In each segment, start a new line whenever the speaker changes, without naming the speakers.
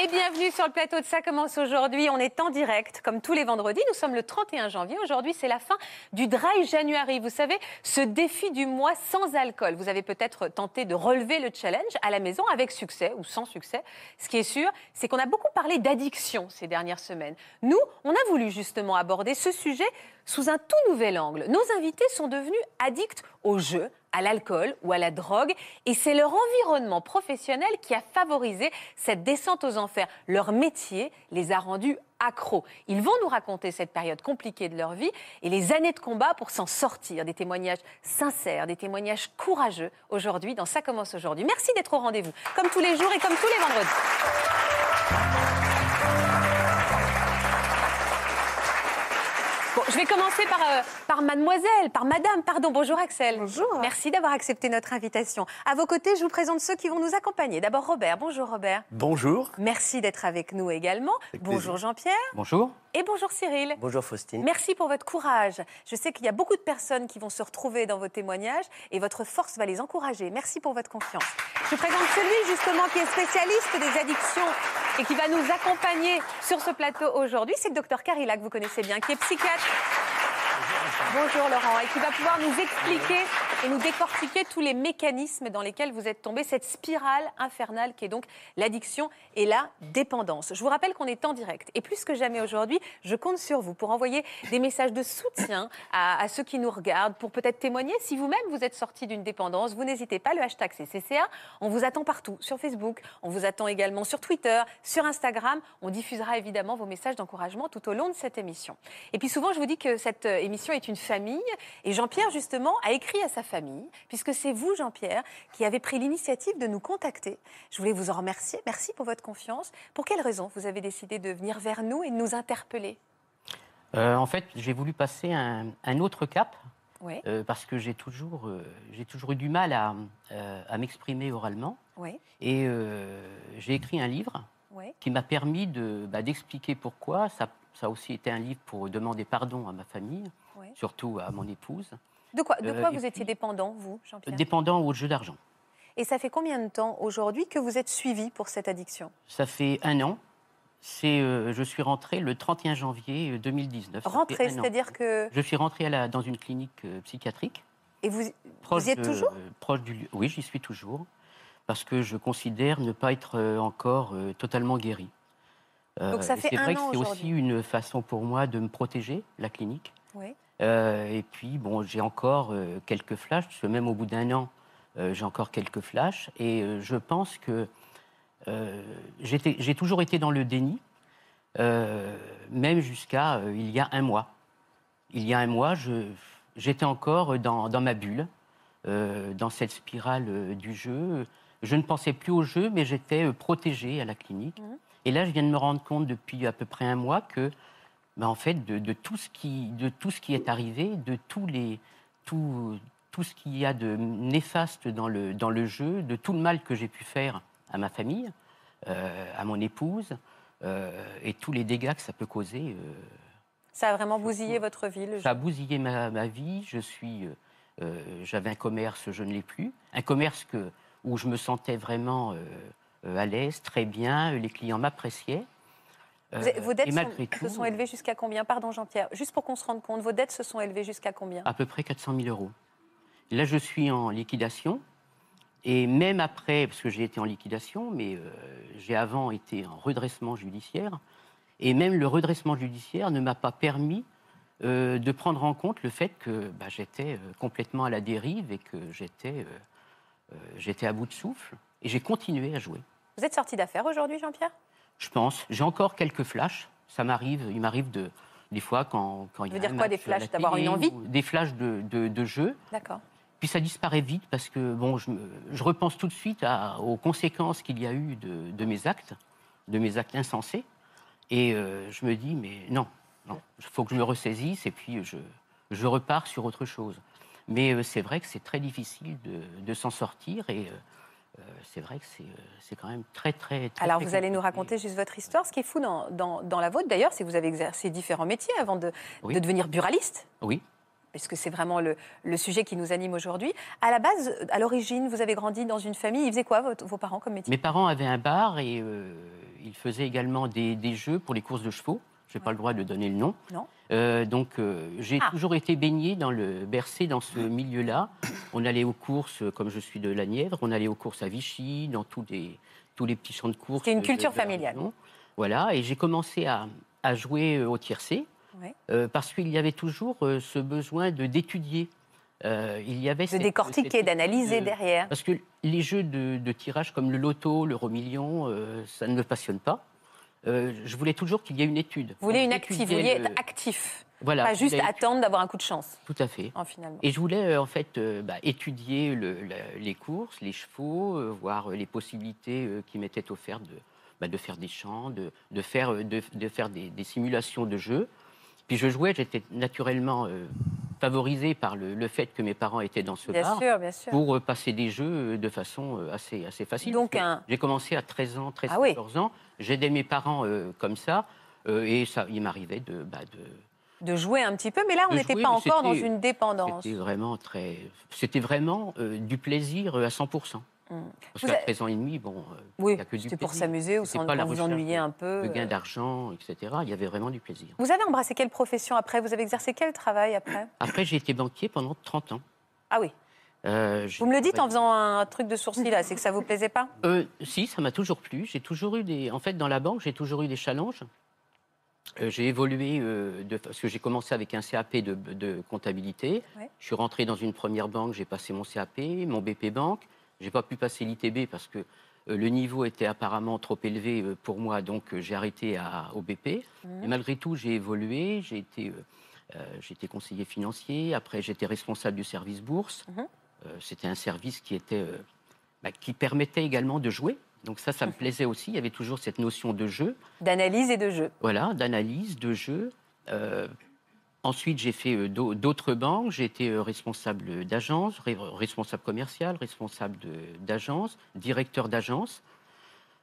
Et bienvenue sur le plateau de Ça commence aujourd'hui. On est en direct comme tous les vendredis. Nous sommes le 31 janvier. Aujourd'hui, c'est la fin du Dry January. Vous savez, ce défi du mois sans alcool. Vous avez peut-être tenté de relever le challenge à la maison avec succès ou sans succès. Ce qui est sûr, c'est qu'on a beaucoup parlé d'addiction ces dernières semaines. Nous, on a voulu justement aborder ce sujet sous un tout nouvel angle. Nos invités sont devenus addicts au jeu, à l'alcool ou à la drogue, et c'est leur environnement professionnel qui a favorisé cette descente aux enfers. Leur métier les a rendus accros. Ils vont nous raconter cette période compliquée de leur vie et les années de combat pour s'en sortir. Des témoignages sincères, des témoignages courageux aujourd'hui dans Ça commence aujourd'hui. Merci d'être au rendez-vous, comme tous les jours et comme tous les vendredis. Je vais commencer par, euh, par mademoiselle, par madame, pardon. Bonjour Axel.
Bonjour.
Merci d'avoir accepté notre invitation. À vos côtés, je vous présente ceux qui vont nous accompagner. D'abord Robert. Bonjour Robert.
Bonjour.
Merci d'être avec nous également.
Avec
bonjour. Jean-Pierre.
Bonjour.
Et bonjour Cyril.
Bonjour Faustine.
Merci pour votre courage. Je sais qu'il y a beaucoup de personnes qui vont se retrouver dans vos témoignages et votre force va les encourager. Merci pour votre confiance. Je présente celui justement qui est spécialiste des addictions et qui va nous accompagner sur ce plateau aujourd'hui. C'est le docteur Carilla que vous connaissez bien, qui est psychiatre. Bonjour Laurent, et qui va pouvoir nous expliquer et nous décortiquer tous les mécanismes dans lesquels vous êtes tombé, cette spirale infernale qui est donc l'addiction et la dépendance. Je vous rappelle qu'on est en direct et plus que jamais aujourd'hui, je compte sur vous pour envoyer des messages de soutien à, ceux qui nous regardent, pour peut-être témoigner si vous-même vous êtes sorti d'une dépendance. Vous n'hésitez pas, le hashtag c'est CCA. On vous attend partout, sur Facebook, on vous attend également sur Twitter, sur Instagram. On diffusera évidemment vos messages d'encouragement tout au long de cette émission. Et puis souvent, je vous dis que cette euh, émission est une famille. Et Jean-Pierre, justement, a écrit à sa famille, puisque c'est vous, Jean-Pierre, qui avez pris l'initiative de nous contacter. Je voulais vous en remercier. Merci pour votre confiance. Pour quelles raisons vous avez décidé de venir vers nous et de nous interpeller?
Euh, en fait, j'ai voulu passer un, un autre cap
Oui,
euh, parce que j'ai toujours, euh, j'ai toujours eu du mal à, à m'exprimer oralement.
oui,
Et j'ai écrit un livre
oui.
qui m'a permis de, bah, d'expliquer pourquoi. Ça, ça a aussi été un livre pour demander pardon à ma famille, surtout à mon épouse.
De quoi, de
Euh,
quoi vous étiez dépendant, vous, Jean-Pierre?
Dépendant au jeu d'argent.
Et ça fait combien de temps aujourd'hui que vous êtes suivi pour cette addiction?
Ça fait un an. C'est, euh, je suis rentré le 31 janvier euh, 2019. Ça fait
Rentré, c'est-à-dire que.
Je suis rentré dans une clinique euh, psychiatrique.
Et vous,
Proche
vous y êtes
de-
toujours?
proche du lieu. Oui, j'y suis toujours. Parce que je considère ne pas être euh, encore euh, totalement guéri. Euh,
Donc ça fait
C'est vrai que c'est aussi une façon pour moi de me protéger, la clinique.
Oui.
Euh, et puis, bon, j'ai encore euh, quelques flashs, parce que même au bout d'un an, euh, j'ai encore quelques flashs. Et je pense que j'ai toujours été dans le déni, même jusqu'à il y a un mois. Il y a un mois, j'étais encore dans, dans ma bulle, dans cette spirale du jeu. Je ne pensais plus au jeu, mais j'étais euh, protégé à la clinique.
Mhm.
Et là, je viens de me rendre compte depuis à peu près un mois que, ben, en fait, de, de tout ce qui, de tout ce qui est arrivé, de tous les, tout, tout ce qu'il y a de néfaste dans le, dans le jeu, de tout le mal que j'ai pu faire à ma famille, euh, à mon épouse, euh, et tous les dégâts que ça peut causer. euh,
Ça a vraiment bousillé votre vie, le jeu
ça a bousillé ma, ma vie. Je suis, j'avais un commerce, je ne l'ai plus. Un commerce que, où je me sentais vraiment à l'aise, très bien. Les clients m'appréciaient. Euh,
Vos dettes
et malgré
sont-
tout,
se sont élevées jusqu'à combien? Pardon Jean-Pierre, juste pour qu'on se rende compte, vos dettes se sont élevées jusqu'à combien?
À peu près 400 000 euros. Là, je suis en liquidation. Et même après, parce que j'ai été en liquidation, mais euh, j'ai avant été en redressement judiciaire, et même le redressement judiciaire ne m'a pas permis euh, de prendre en compte le fait que bah, j'étais euh, complètement à la dérive et que j'étais euh, euh, j'étais à bout de souffle. Et j'ai continué à jouer.
Vous êtes sorti d'affaires aujourd'hui, Jean-Pierre?
Je pense. J'ai encore quelques flashs. Ça m'arrive. Il m'arrive de des fois quand, quand il y
veut
a
dire quoi, des flashs D'avoir une envie
Des flashs de, de, de jeu.
D'accord.
Puis ça disparaît vite parce que bon, je, je repense tout de suite à- aux conséquences qu'il y a eu de, de mes actes, de mes actes insensés. Et euh, je me dis, mais non, Il faut que je me ressaisisse et puis je, je repars sur autre chose. Mais euh, c'est vrai que c'est très difficile de, de s'en sortir et euh, c'est vrai que c'est euh, c'est quand même très, très, très
Alors,
très
vous allez nous raconter juste votre histoire. Ce qui est fou dans, dans- dans la vôtre, d'ailleurs, c'est que vous avez exercé différents métiers avant de,
Oui.
de devenir buraliste.
Oui,
Puisque c'est vraiment le, le sujet qui nous anime aujourd'hui. À la base, à l'origine, vous avez grandi dans une famille. Ils faisaient quoi, votre- vos parents, comme métier?
Mes parents avaient un bar et euh, ils faisaient également des, des jeux pour les courses de chevaux. Je n'ai pas le droit de donner le nom.
Non.
Euh, donc, euh, j'ai
Ah.
toujours été baigné dans le bercé dans ce milieu-là. On allait aux courses, euh, comme je suis de la Nièvre, on allait aux courses à Vichy, dans tous les, tous les petits champs de courses.
C'était une culture
de
familiale.
Voilà, et j'ai commencé à, à jouer au tiercé
Ouais.
euh, parce qu'il y avait toujours ce besoin de d'étudier. Il y avait
De
cette-
décortiquer, d'analyser
de-
derrière.
parce que les jeux de, tirage comme le loto, l'euro million, ça ne me passionne pas. Euh, je voulais toujours qu'il y ait une étude.
Vous voulez une active, vous
le-
être actif.
Voilà,
pas juste attendre d'avoir un coup de chance,
Tout à fait.
finalement.
Et je voulais euh, en fait euh, bah, étudier le- la- les courses, les chevaux, voir les possibilités qui m'étaient offertes de, bah, de faire des chants, de, de faire, de, de faire des, des simulations de jeux. Puis je jouais, j'étais naturellement favorisé par le, le fait que mes parents étaient dans ce
Bien
bar
sûr, bien sûr.
pour passer des jeux de façon assez, assez facile.
Donc un-
J'ai commencé à 13 ans, 13,
Ah oui.
14 ans. J'aidais mes parents euh, comme ça. euh, et ça, il m'arrivait de, bah, de,
De jouer un petit peu, mais là, on n'était pas encore dans une dépendance.
C'était vraiment très. C'était vraiment euh, du plaisir à 100%.
Mm.
Parce qu'à
avez-
13 ans et demi, bon, il
Oui,
y a que du
c'était pour
plaisir.
s'amuser ou sans
pas
vous ennuyer un peu.
de gain d'argent, etc. Il y avait vraiment du plaisir.
Vous avez embrassé quelle profession après? Vous avez exercé quel travail après?
Après, j'ai été banquier pendant 30 ans.
Ah oui.
Euh,
Vous me le dites en faisant un truc de sourcil là, c'est que ça vous plaisait pas?
Euh, si, ça m'a toujours plu. J'ai toujours eu des. En fait, dans la banque, j'ai toujours eu des challenges. Euh, j'ai évolué de... parce que j'ai commencé avec un CAP de, de comptabilité.
Ouais.
Je suis rentré dans une première banque, j'ai passé mon CAP, mon BP banque. J'ai pas pu passer l'ITB parce que le niveau était apparemment trop élevé pour moi, donc j'ai arrêté à, au BP. Et malgré tout, j'ai évolué. J'ai été, conseiller financier. Après, j'étais responsable du service bourse.
Mhm.
Euh, C'était un service qui était euh, bah, qui permettait également de jouer. Donc ça, ça me plaisait aussi. Il y avait toujours cette notion de jeu,
D'analyse et de jeu.
voilà, d'analyse, de jeu. Euh, ensuite, j'ai fait d'au- d'autres banques. J'ai été responsable d'agence, responsable commercial, responsable d'agence, directeur d'agence.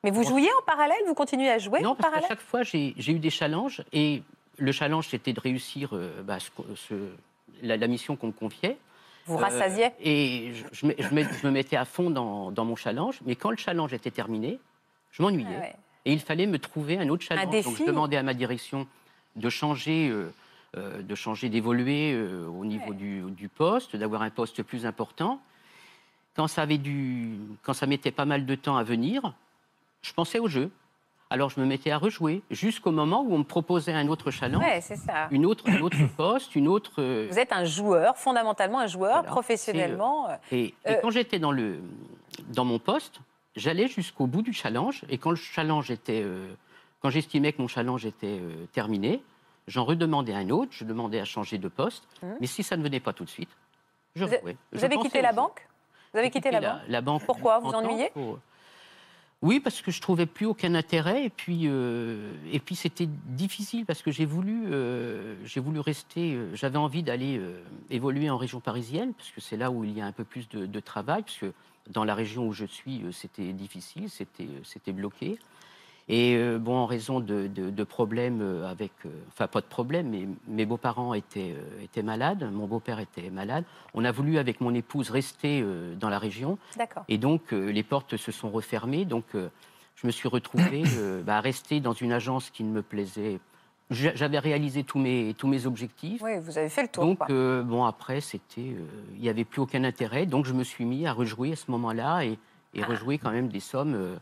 Mais vous jouiez en parallèle? Vous continuez à jouer
non,
en
parce
parallèle?
chaque fois, j'ai eu des challenges. Et le challenge, c'était de réussir euh, bah, ce qu'on- ce- la, la mission qu'on me confiait.
Vous
Euh,
rassasiez?
et je, je me- je me, je me mettais à fond dans, dans mon challenge. Mais quand le challenge était terminé, je m'ennuyais.
Ah ouais.
Et il fallait me trouver un autre challenge. Donc
défi.
je demandais à ma direction de changer, euh, euh, de changer, d'évoluer euh, au niveau
Ouais.
du, du poste, d'avoir un poste plus important. Quand ça avait du, quand ça mettait pas mal de temps à venir, je pensais au jeu. Alors je me mettais à rejouer jusqu'au moment où on me proposait un autre challenge,
Ouais, c'est ça.
une autre, un autre poste, une autre. euh,
Vous êtes un joueur, fondamentalement un joueur,
Voilà.
professionnellement. euh,
Et, et
Euh,
quand j'étais dans, le, dans mon poste, j'allais jusqu'au bout du challenge. Et quand le challenge était, euh, quand j'estimais que mon challenge était euh, terminé, j'en redemandais un autre. Je demandais à changer de poste.
Mhm.
Mais si ça ne venait pas tout de suite, je
Vous a-
jouais.
Vous
Je
avez quitté la banque? Vous avez quitté la banque?
la banque.
Pourquoi? Vous
30 ans
ennuyez?
pour- Oui, parce que je trouvais plus aucun intérêt et puis euh, c'était difficile parce que j'ai voulu euh, voulu rester. euh, J'avais envie d'aller évoluer en région parisienne parce que c'est là où il y a un peu plus de, travail parce que dans la région où je suis c'était difficile, c'était bloqué. Et euh, bon, en raison de, de- de problèmes euh, avec, euh, enfin pas de problèmes, mais mes beaux-parents étaient, euh, étaient malades, mon beau-père était malade. On a voulu avec mon épouse rester dans la région
D'accord.
et donc, les portes se sont refermées. Donc, je me suis retrouvé bah, à rester dans une agence qui ne me plaisait. J'a- J'avais réalisé tous mes, tous mes objectifs.
Oui, vous avez fait le tour.
donc,
quoi.
bon, après, c'était, il n'y avait plus aucun intérêt. Donc, je me suis mis à rejouer à ce moment-là et, et
Ah.
rejouer quand même des sommes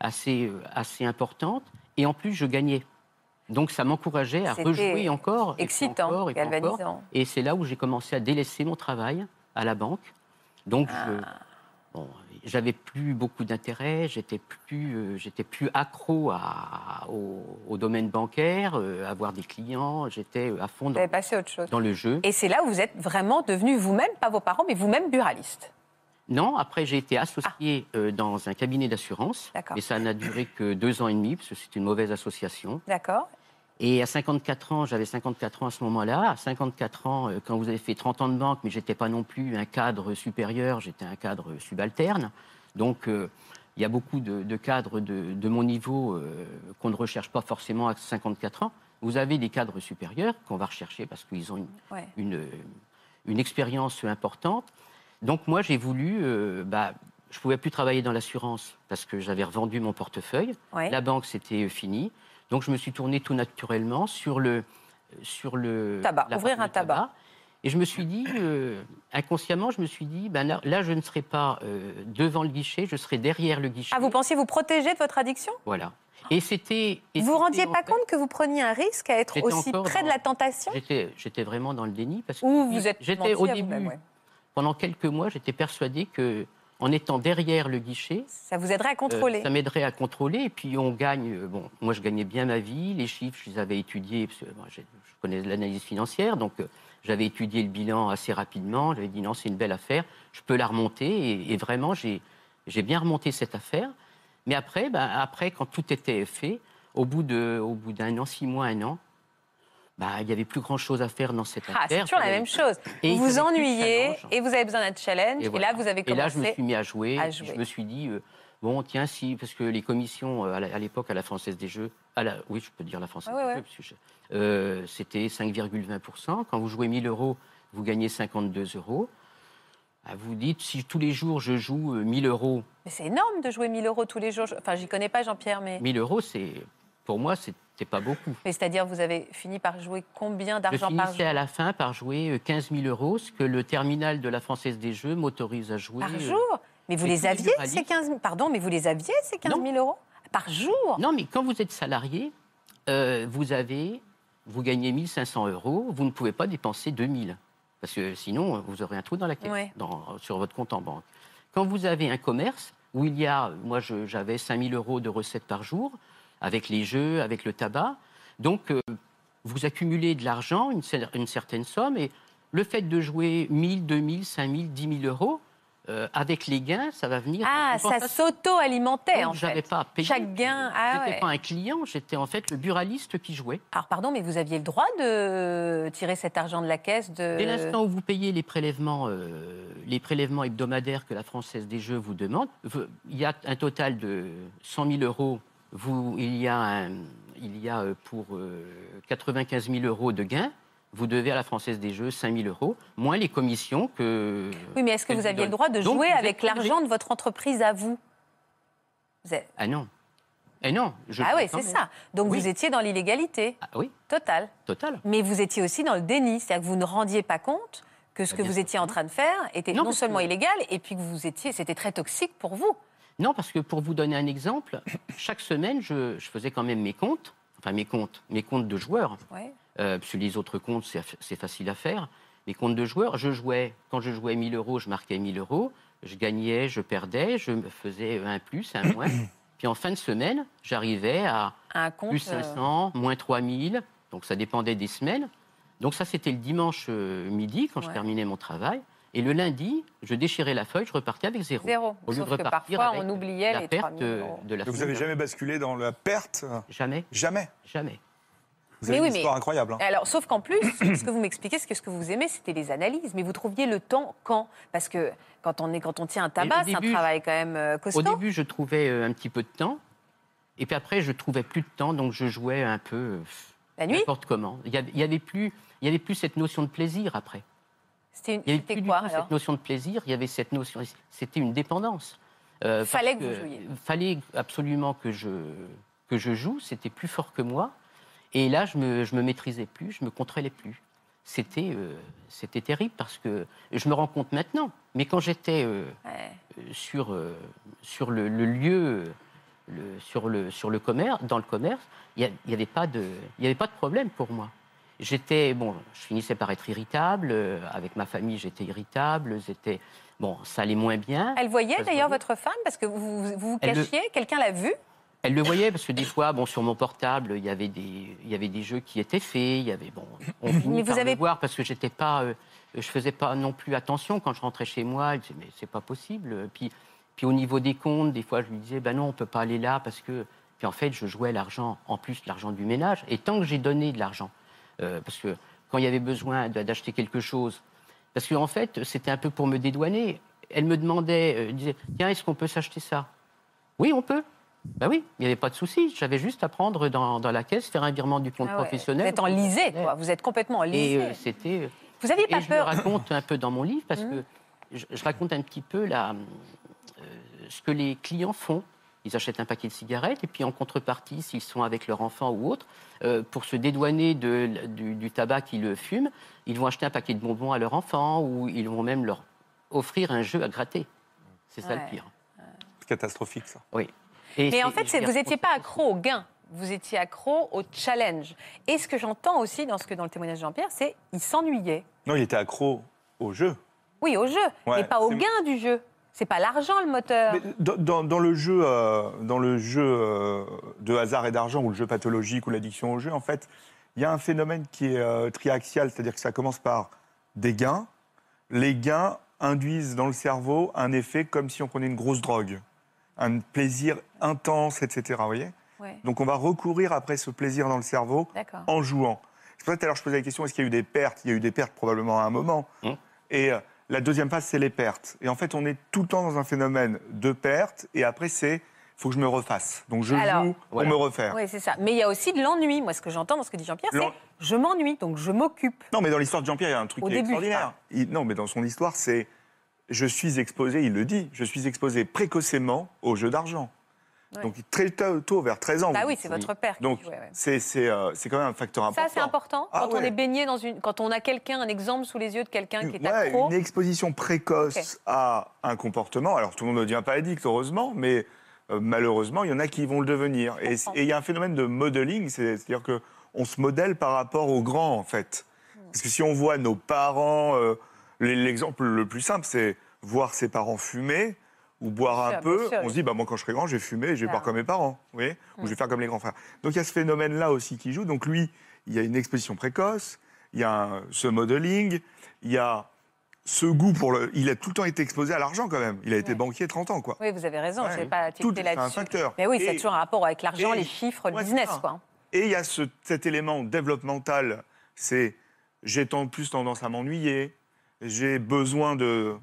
assez, euh, assez importantes. Et en plus, je gagnais. Donc, ça m'encourageait à rejouer encore. et
Excitant,
encore, et puis encore.
galvanisant.
Et c'est là où j'ai commencé à délaisser mon travail à la banque. Donc,
Ah.
je- bon, j'avais plus beaucoup d'intérêt, j'étais plus, euh, j'étais plus accro à- au, au domaine bancaire, euh, à avoir des clients, j'étais à fond dans,
avez passé à autre chose.
dans le jeu.
Et c'est là où vous êtes vraiment devenu vous-même, pas vos parents, mais vous-même buraliste.
Non, après j'ai été associé euh, dans un cabinet d'assurance, mais ça n'a duré que deux ans et demi, parce que c'est une mauvaise association.
D'accord
Et à 54 ans, j'avais 54 ans à ce moment-là. À 54 ans, euh, quand vous avez fait 30 ans de banque, mais j'étais pas non plus un cadre supérieur, j'étais un cadre subalterne. Donc, euh, il y a beaucoup de, cadres de, mon niveau euh, qu'on ne recherche pas forcément à 54 ans. Vous avez des cadres supérieurs qu'on va rechercher parce qu'ils ont une, une, expérience importante. Donc moi, j'ai voulu... bah, je ne pouvais plus travailler dans l'assurance parce que j'avais revendu mon portefeuille. La banque, c'était fini. Donc je me suis tourné tout naturellement sur le sur le
tabac, ouvrir un tabac.
Et je me suis dit, euh, inconsciemment, je me suis dit, ben là, je ne serai pas euh, devant le guichet, je serai derrière le guichet.
Ah, vous pensiez vous protéger de votre addiction?
Voilà. Et c'était.
Vous vous rendiez pas compte que vous preniez un risque à être aussi près de la tentation?
J'étais vraiment dans le déni parce que.
Ou vous êtes.
J'étais au début. Pendant quelques mois, j'étais persuadé que en étant derrière le guichet.
Ça vous aiderait à contrôler.
Euh, ça m'aiderait à contrôler. Et puis on gagne. Euh, bon, moi je gagnais bien ma vie. Les chiffres, je les avais étudiés. Parce que, je, connais l'analyse financière, donc euh, j'avais étudié le bilan assez rapidement. J'avais dit non, c'est une belle affaire. Je peux la remonter. Et, vraiment, j'ai bien remonté cette affaire. Mais après, ben, après, quand tout était fait, au bout d'un an, six mois, un an, bah, il n'y avait plus grand-chose à faire dans cette ah,
affaire. C'est toujours la même chose. vous vous ennuyez et vous avez besoin d'un challenge. Et, là, vous avez commencé.
Et là, je me suis mis à jouer. Je me suis dit, euh, bon, tiens, si, parce que les commissions, euh, à l'époque, à la Française des Jeux, à la, oui, je peux dire la Française des Jeux, euh, c'était 5,20%. Quand vous jouez 1000 euros, vous gagnez 52 euros. Ah, vous dites, si tous les jours je joue 1000 euros.
Mais c'est énorme de jouer 1000 euros tous les jours. Enfin, j'y connais pas, Jean-Pierre, mais.
1000 euros, c'est pour moi, c'était pas beaucoup.
Mais c'est-à-dire, vous avez fini par jouer combien d'argent par jour
à la fin par jouer 15 euh, 000 euros, ce que le terminal de la Française des Jeux m'autorise à jouer.
Par euh, jour Mais vous les aviez, ces 15 000 Pardon, mais vous les aviez, ces 15 000 euros Par jour
Non, mais quand vous êtes salarié, euh, vous avez, vous gagnez 1500 euros, vous ne pouvez pas dépenser 2000. Parce que sinon, vous aurez un trou dans la caisse, dans, sur votre compte en banque. Quand vous avez un commerce où il y a, moi j'avais 5000 euros de recettes par jour, avec les jeux, avec le tabac. Donc, euh, vous accumulez de l'argent, une, une, certaine somme, et le fait de jouer 1000, 2000, 5000, 10 000 euros, euh, avec les gains, ça va venir.
Ah, ça s'auto-alimentait en
fait. pas payé.
Chaque gain. Ah,
n'étais pas un client, j'étais en fait le buraliste qui jouait.
Alors pardon, mais vous aviez le droit de tirer cet argent de la caisse de...
Dès l'instant où vous payez les prélèvements, euh, les prélèvements hebdomadaires que la Française des Jeux vous demande, il y a un total de 100 000 euros il, y a il y a euh, pour 95 euh, 000 euros de gains, vous devez à la Française des Jeux 5 000 euros, moins les commissions que.
Oui, mais est-ce que vous aviez le droit de jouer avec l'argent de votre entreprise à vous,
Ah non. Eh non.
Je ah oui, c'est ça. Donc vous étiez dans l'illégalité.
Ah, oui.
Total.
Total.
Mais vous étiez aussi dans le déni, c'est-à-dire que vous ne rendiez pas compte que ce bah, que vous étiez en train de faire était non, seulement illégal, et puis que vous étiez, c'était très toxique pour vous.
Non, parce que pour vous donner un exemple, chaque semaine, je, faisais quand même mes comptes, enfin mes comptes, mes comptes de joueurs. Ouais. Euh, parce que les autres comptes, c'est facile à faire. Mes comptes de joueurs, je jouais, quand je jouais 1000 euros, je marquais 1000 euros. Je gagnais, je perdais, je me faisais un plus, un moins. Puis en fin de semaine, j'arrivais à un compte, plus 500, euh, moins 3000. Donc ça dépendait des semaines. Donc ça, c'était le dimanche euh, midi, quand je terminais mon travail. Et le lundi, je déchirais la feuille, je repartais avec zéro.
Zéro. Au lieu Sauf de repartir que parfois, on oubliait
la
les
perte de la
Vous n'avez jamais basculé dans la perte
Jamais.
Jamais
Jamais.
Vous avez une histoire incroyable. Hein.
Alors, sauf qu'en plus, ce que vous m'expliquez, ce que, ce que vous aimez, c'était les analyses. Mais vous trouviez le temps quand? Parce que quand on, est, quand on tient un tabac, c'est un travail quand même euh, costaud.
Au début, je trouvais euh, un petit peu de temps. Et puis après, je trouvais plus de temps, donc je jouais un peu. Euh,
la nuit?
N'importe comment. Il n'y avait, plus, il y avait plus cette notion de plaisir après.
C'était il y avait quoi,
cette notion de plaisir, il y avait cette notion, c'était une dépendance.
Euh, fallait que, vous jouiez.
Fallait absolument que je, que je joue, c'était plus fort que moi. Et là, je me, je me maîtrisais plus, je me contrôlais plus. C'était euh, c'était terrible parce que je me rends compte maintenant. Mais quand j'étais euh, sur, sur le, lieu, le, sur, le, sur le commerce, dans le commerce, il n'y avait, pas de, avait pas de problème pour moi. J'étais, bon, je finissais par être irritable. Euh, avec ma famille, j'étais irritable. C'était, bon, ça allait moins bien.
Elle voyait d'ailleurs votre femme parce que vous vous, cachiez. Quelqu'un l'a vu
Elle le voyait parce que des fois, bon, sur mon portable, il y avait des, il y avait des jeux qui étaient faits. Il y avait, bon, on finit par le voir parce que j'étais pas, euh, je faisais pas non plus attention quand je rentrais chez moi. Je disais, mais c'est pas possible. Puis, puis au niveau des comptes, des fois, je lui disais, ben non, on peut pas aller là parce que Puis en fait, je jouais l'argent, en plus l'argent du ménage. Et tant que j'ai donné de l'argent, euh, parce que quand il y avait besoin d'acheter quelque chose, parce qu'en en fait, c'était un peu pour me dédouaner. Elle me demandait, euh, disait, tiens, est-ce qu'on peut s'acheter ça? Oui, on peut. Ben oui, il n'y avait pas de souci. J'avais juste à prendre dans, la caisse, faire un virement du compte ah professionnel.
Vous êtes en lisée, quoi. Vous êtes complètement en lisée.
Et c'était.
Vous n'aviez pas
et
peur
Je le raconte un peu dans mon livre parce mmh. que je, raconte un petit peu la, ce que les clients font. Ils achètent un paquet de cigarettes et puis en contrepartie, s'ils sont avec leur enfant ou autre, euh, pour se dédouaner de, du, tabac qu'ils fument, ils vont acheter un paquet de bonbons à leur enfant ou ils vont même leur offrir un jeu à gratter. C'est ça le pire.
Catastrophique, ça.
Oui.
Et en fait, vous n'étiez pas accro au gain vous étiez accro au challenge. Et ce que j'entends aussi dans, ce que, dans le témoignage de Jean-Pierre, c'est qu'il s'ennuyait.
Non, il était accro au jeu.
Oui, au jeu, mais pas au gain du jeu. C'est pas l'argent le moteur.
dans, le jeu, euh, dans le jeu euh, de hasard et d'argent ou le jeu pathologique ou l'addiction au jeu, en fait, il y a un phénomène qui est euh, triaxial, c'est-à-dire que ça commence par des gains. Les gains induisent dans le cerveau un effet comme si on prenait une grosse drogue, un plaisir intense, etc. Vous voyez? Donc on va recourir après ce plaisir dans le cerveau en jouant. C'est pour ça que tout à l'heure je posais la question est-ce qu'il y a eu des pertes? Il y a eu des pertes probablement à un moment. Mmh. Et la deuxième phase, c'est les pertes. Et en fait, on est tout le temps dans un phénomène de pertes. Et après, c'est il faut que je me refasse. Donc je joue pour me refaire.
Oui, c'est ça. Mais il y a aussi de l'ennui. Moi, ce que j'entends dans ce que dit Jean-Pierre, c'est je m'ennuie, donc je m'occupe.
Non, mais dans l'histoire de Jean-Pierre, il y a un truc qui est extraordinaire. non, mais dans son histoire, c'est je suis exposé, il le dit, je suis exposé précocement au jeu d'argent. Donc très tôt, vers 13 ans.
Ah oui, c'est votre père.
Donc c'est euh, c'est quand même un facteur important.
Ça, c'est important ah quand on est baigné dans une, quand on a quelqu'un, un exemple sous les yeux de quelqu'un qui est accro.
Une exposition précoce à un comportement. Alors tout le monde ne devient pas addict, heureusement, mais euh, malheureusement, il y en a qui vont le devenir. Et, il y a un phénomène de modeling, c'est-à-dire que on se modèle par rapport aux grands, en fait. Hmm. Parce que si on voit nos parents, euh, l'exemple le plus simple, c'est voir ses parents fumer ou boire un peu, on se dit, bah, moi, quand je serai grand, je vais fumer je vais boire comme mes parents, vous voyez Ou je vais faire comme les grands frères. Donc, il y a ce phénomène-là aussi qui joue. Donc, lui, il y a une exposition précoce, il y a ce modeling, il y a ce goût pour le. Il a tout le temps été exposé à l'argent quand même. Il a été banquier 30 ans, quoi.
Oui, vous avez raison, je n'ai pas tilté là-dessus.
C'est un facteur.
Mais oui, c'est toujours un rapport avec l'argent, les chiffres, le business, quoi.
Et il y a ce, cet élément développemental, c'est j'ai tant plus tendance à m'ennuyer, j'ai besoin de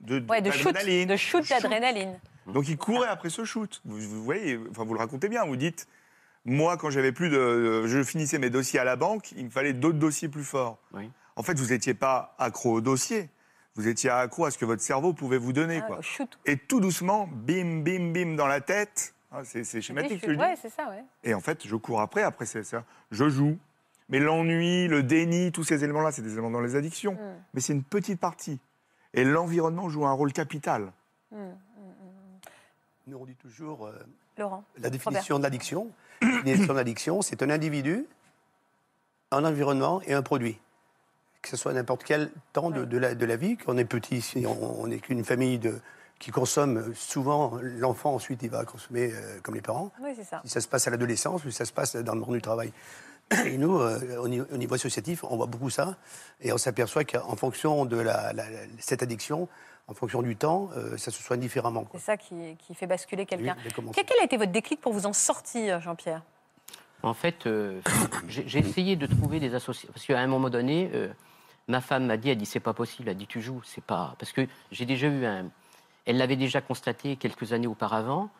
de,
de shoot, de shoot d'adrénaline.
Donc il courait après ce shoot. Vous, voyez, enfin vous le racontez bien. Vous dites, moi quand j'avais plus de, je finissais mes dossiers à la banque, il me fallait d'autres dossiers plus forts. En fait, vous n'étiez pas accro au dossier. Vous étiez accro à ce que votre cerveau pouvait vous donner. Ah, quoi. Et tout doucement, bim, bim, bim dans la tête. Ah, c'est schématique.
Oui, c'est ça, ouais.
Et en fait, je cours après, après c'est ça. Je joue. Mais l'ennui, le déni, tous ces éléments-là, c'est des éléments dans les addictions. Hmm. Mais c'est une petite partie. Et l'environnement joue un rôle capital. Mmh, mmh,
mmh. Nous, on dit toujours euh, Laurent, la définition de l'addiction. La définition de l'addiction, c'est un individu, un environnement et un produit. Que ce soit n'importe quel temps de, la, de, la, vie, qu'on est petit, si on n'est qu'une famille de, qui consomme souvent, l'enfant ensuite il va consommer euh, comme les parents.
Oui, c'est ça.
Si ça se passe à l'adolescence ou si ça se passe dans le monde du travail. Et nous, euh, au, niveau, associatif, on voit beaucoup ça. Et on s'aperçoit qu'en fonction de la, cette addiction, en fonction du temps, euh, ça se soigne différemment.
C'est ça qui, fait basculer quelqu'un. quel, a été votre déclic pour vous en sortir, Jean-Pierre?
En fait, euh, j'ai essayé de trouver des associations. Parce qu'à un moment donné, ma femme m'a dit, elle dit, c'est pas possible. Elle dit, tu joues, c'est pas... Parce que j'ai déjà eu un... Elle l'avait déjà constaté quelques années auparavant.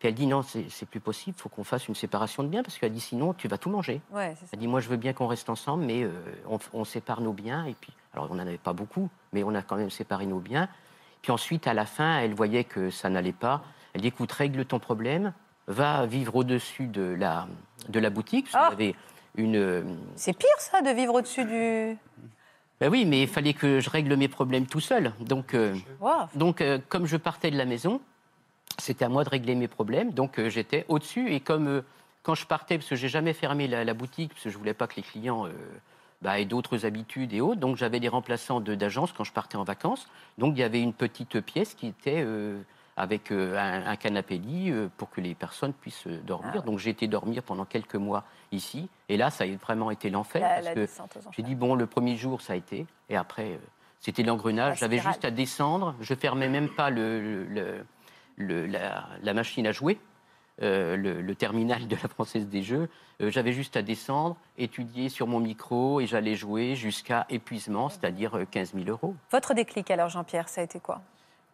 Puis elle dit non, c'est plus possible, il faut qu'on fasse une séparation de biens, parce qu'elle dit sinon tu vas tout manger. elle dit moi je veux bien qu'on reste ensemble, mais euh, on, sépare nos biens. Et puis, alors on n'en avait pas beaucoup, mais on a quand même séparé nos biens. Puis ensuite, à la fin, elle voyait que ça n'allait pas. Elle dit écoute, règle ton problème, va vivre au-dessus de la, de la boutique.
Ah une. Euh, c'est pire ça de vivre au-dessus du.
Ben oui, mais il fallait que je règle mes problèmes tout seul. Donc, euh, donc comme je partais de la maison, c'était à moi de régler mes problèmes. Donc euh, j'étais au-dessus. Et comme euh, quand je partais, parce que j'ai jamais fermé la, boutique, parce que je voulais pas que les clients euh, bah, aient d'autres habitudes et autres, donc j'avais des remplaçants d'agence quand je partais en vacances. Donc il y avait une petite pièce qui était avec un, canapé lit pour que les personnes puissent dormir. Ah donc j'ai été dormir pendant quelques mois ici. Et là, ça a vraiment été l'enfer. j'ai dit, bon, le premier jour, ça a été. Et après, c'était l'engrenage. J'avais juste à descendre. Je fermais même pas le la, machine à jouer. euh, le, terminal de la Française des Jeux, euh, j'avais juste à descendre, étudier sur mon micro et j'allais jouer jusqu'à épuisement, c'est-à-dire 15 000 euros.
Votre déclic alors, Jean-Pierre, ça a été quoi?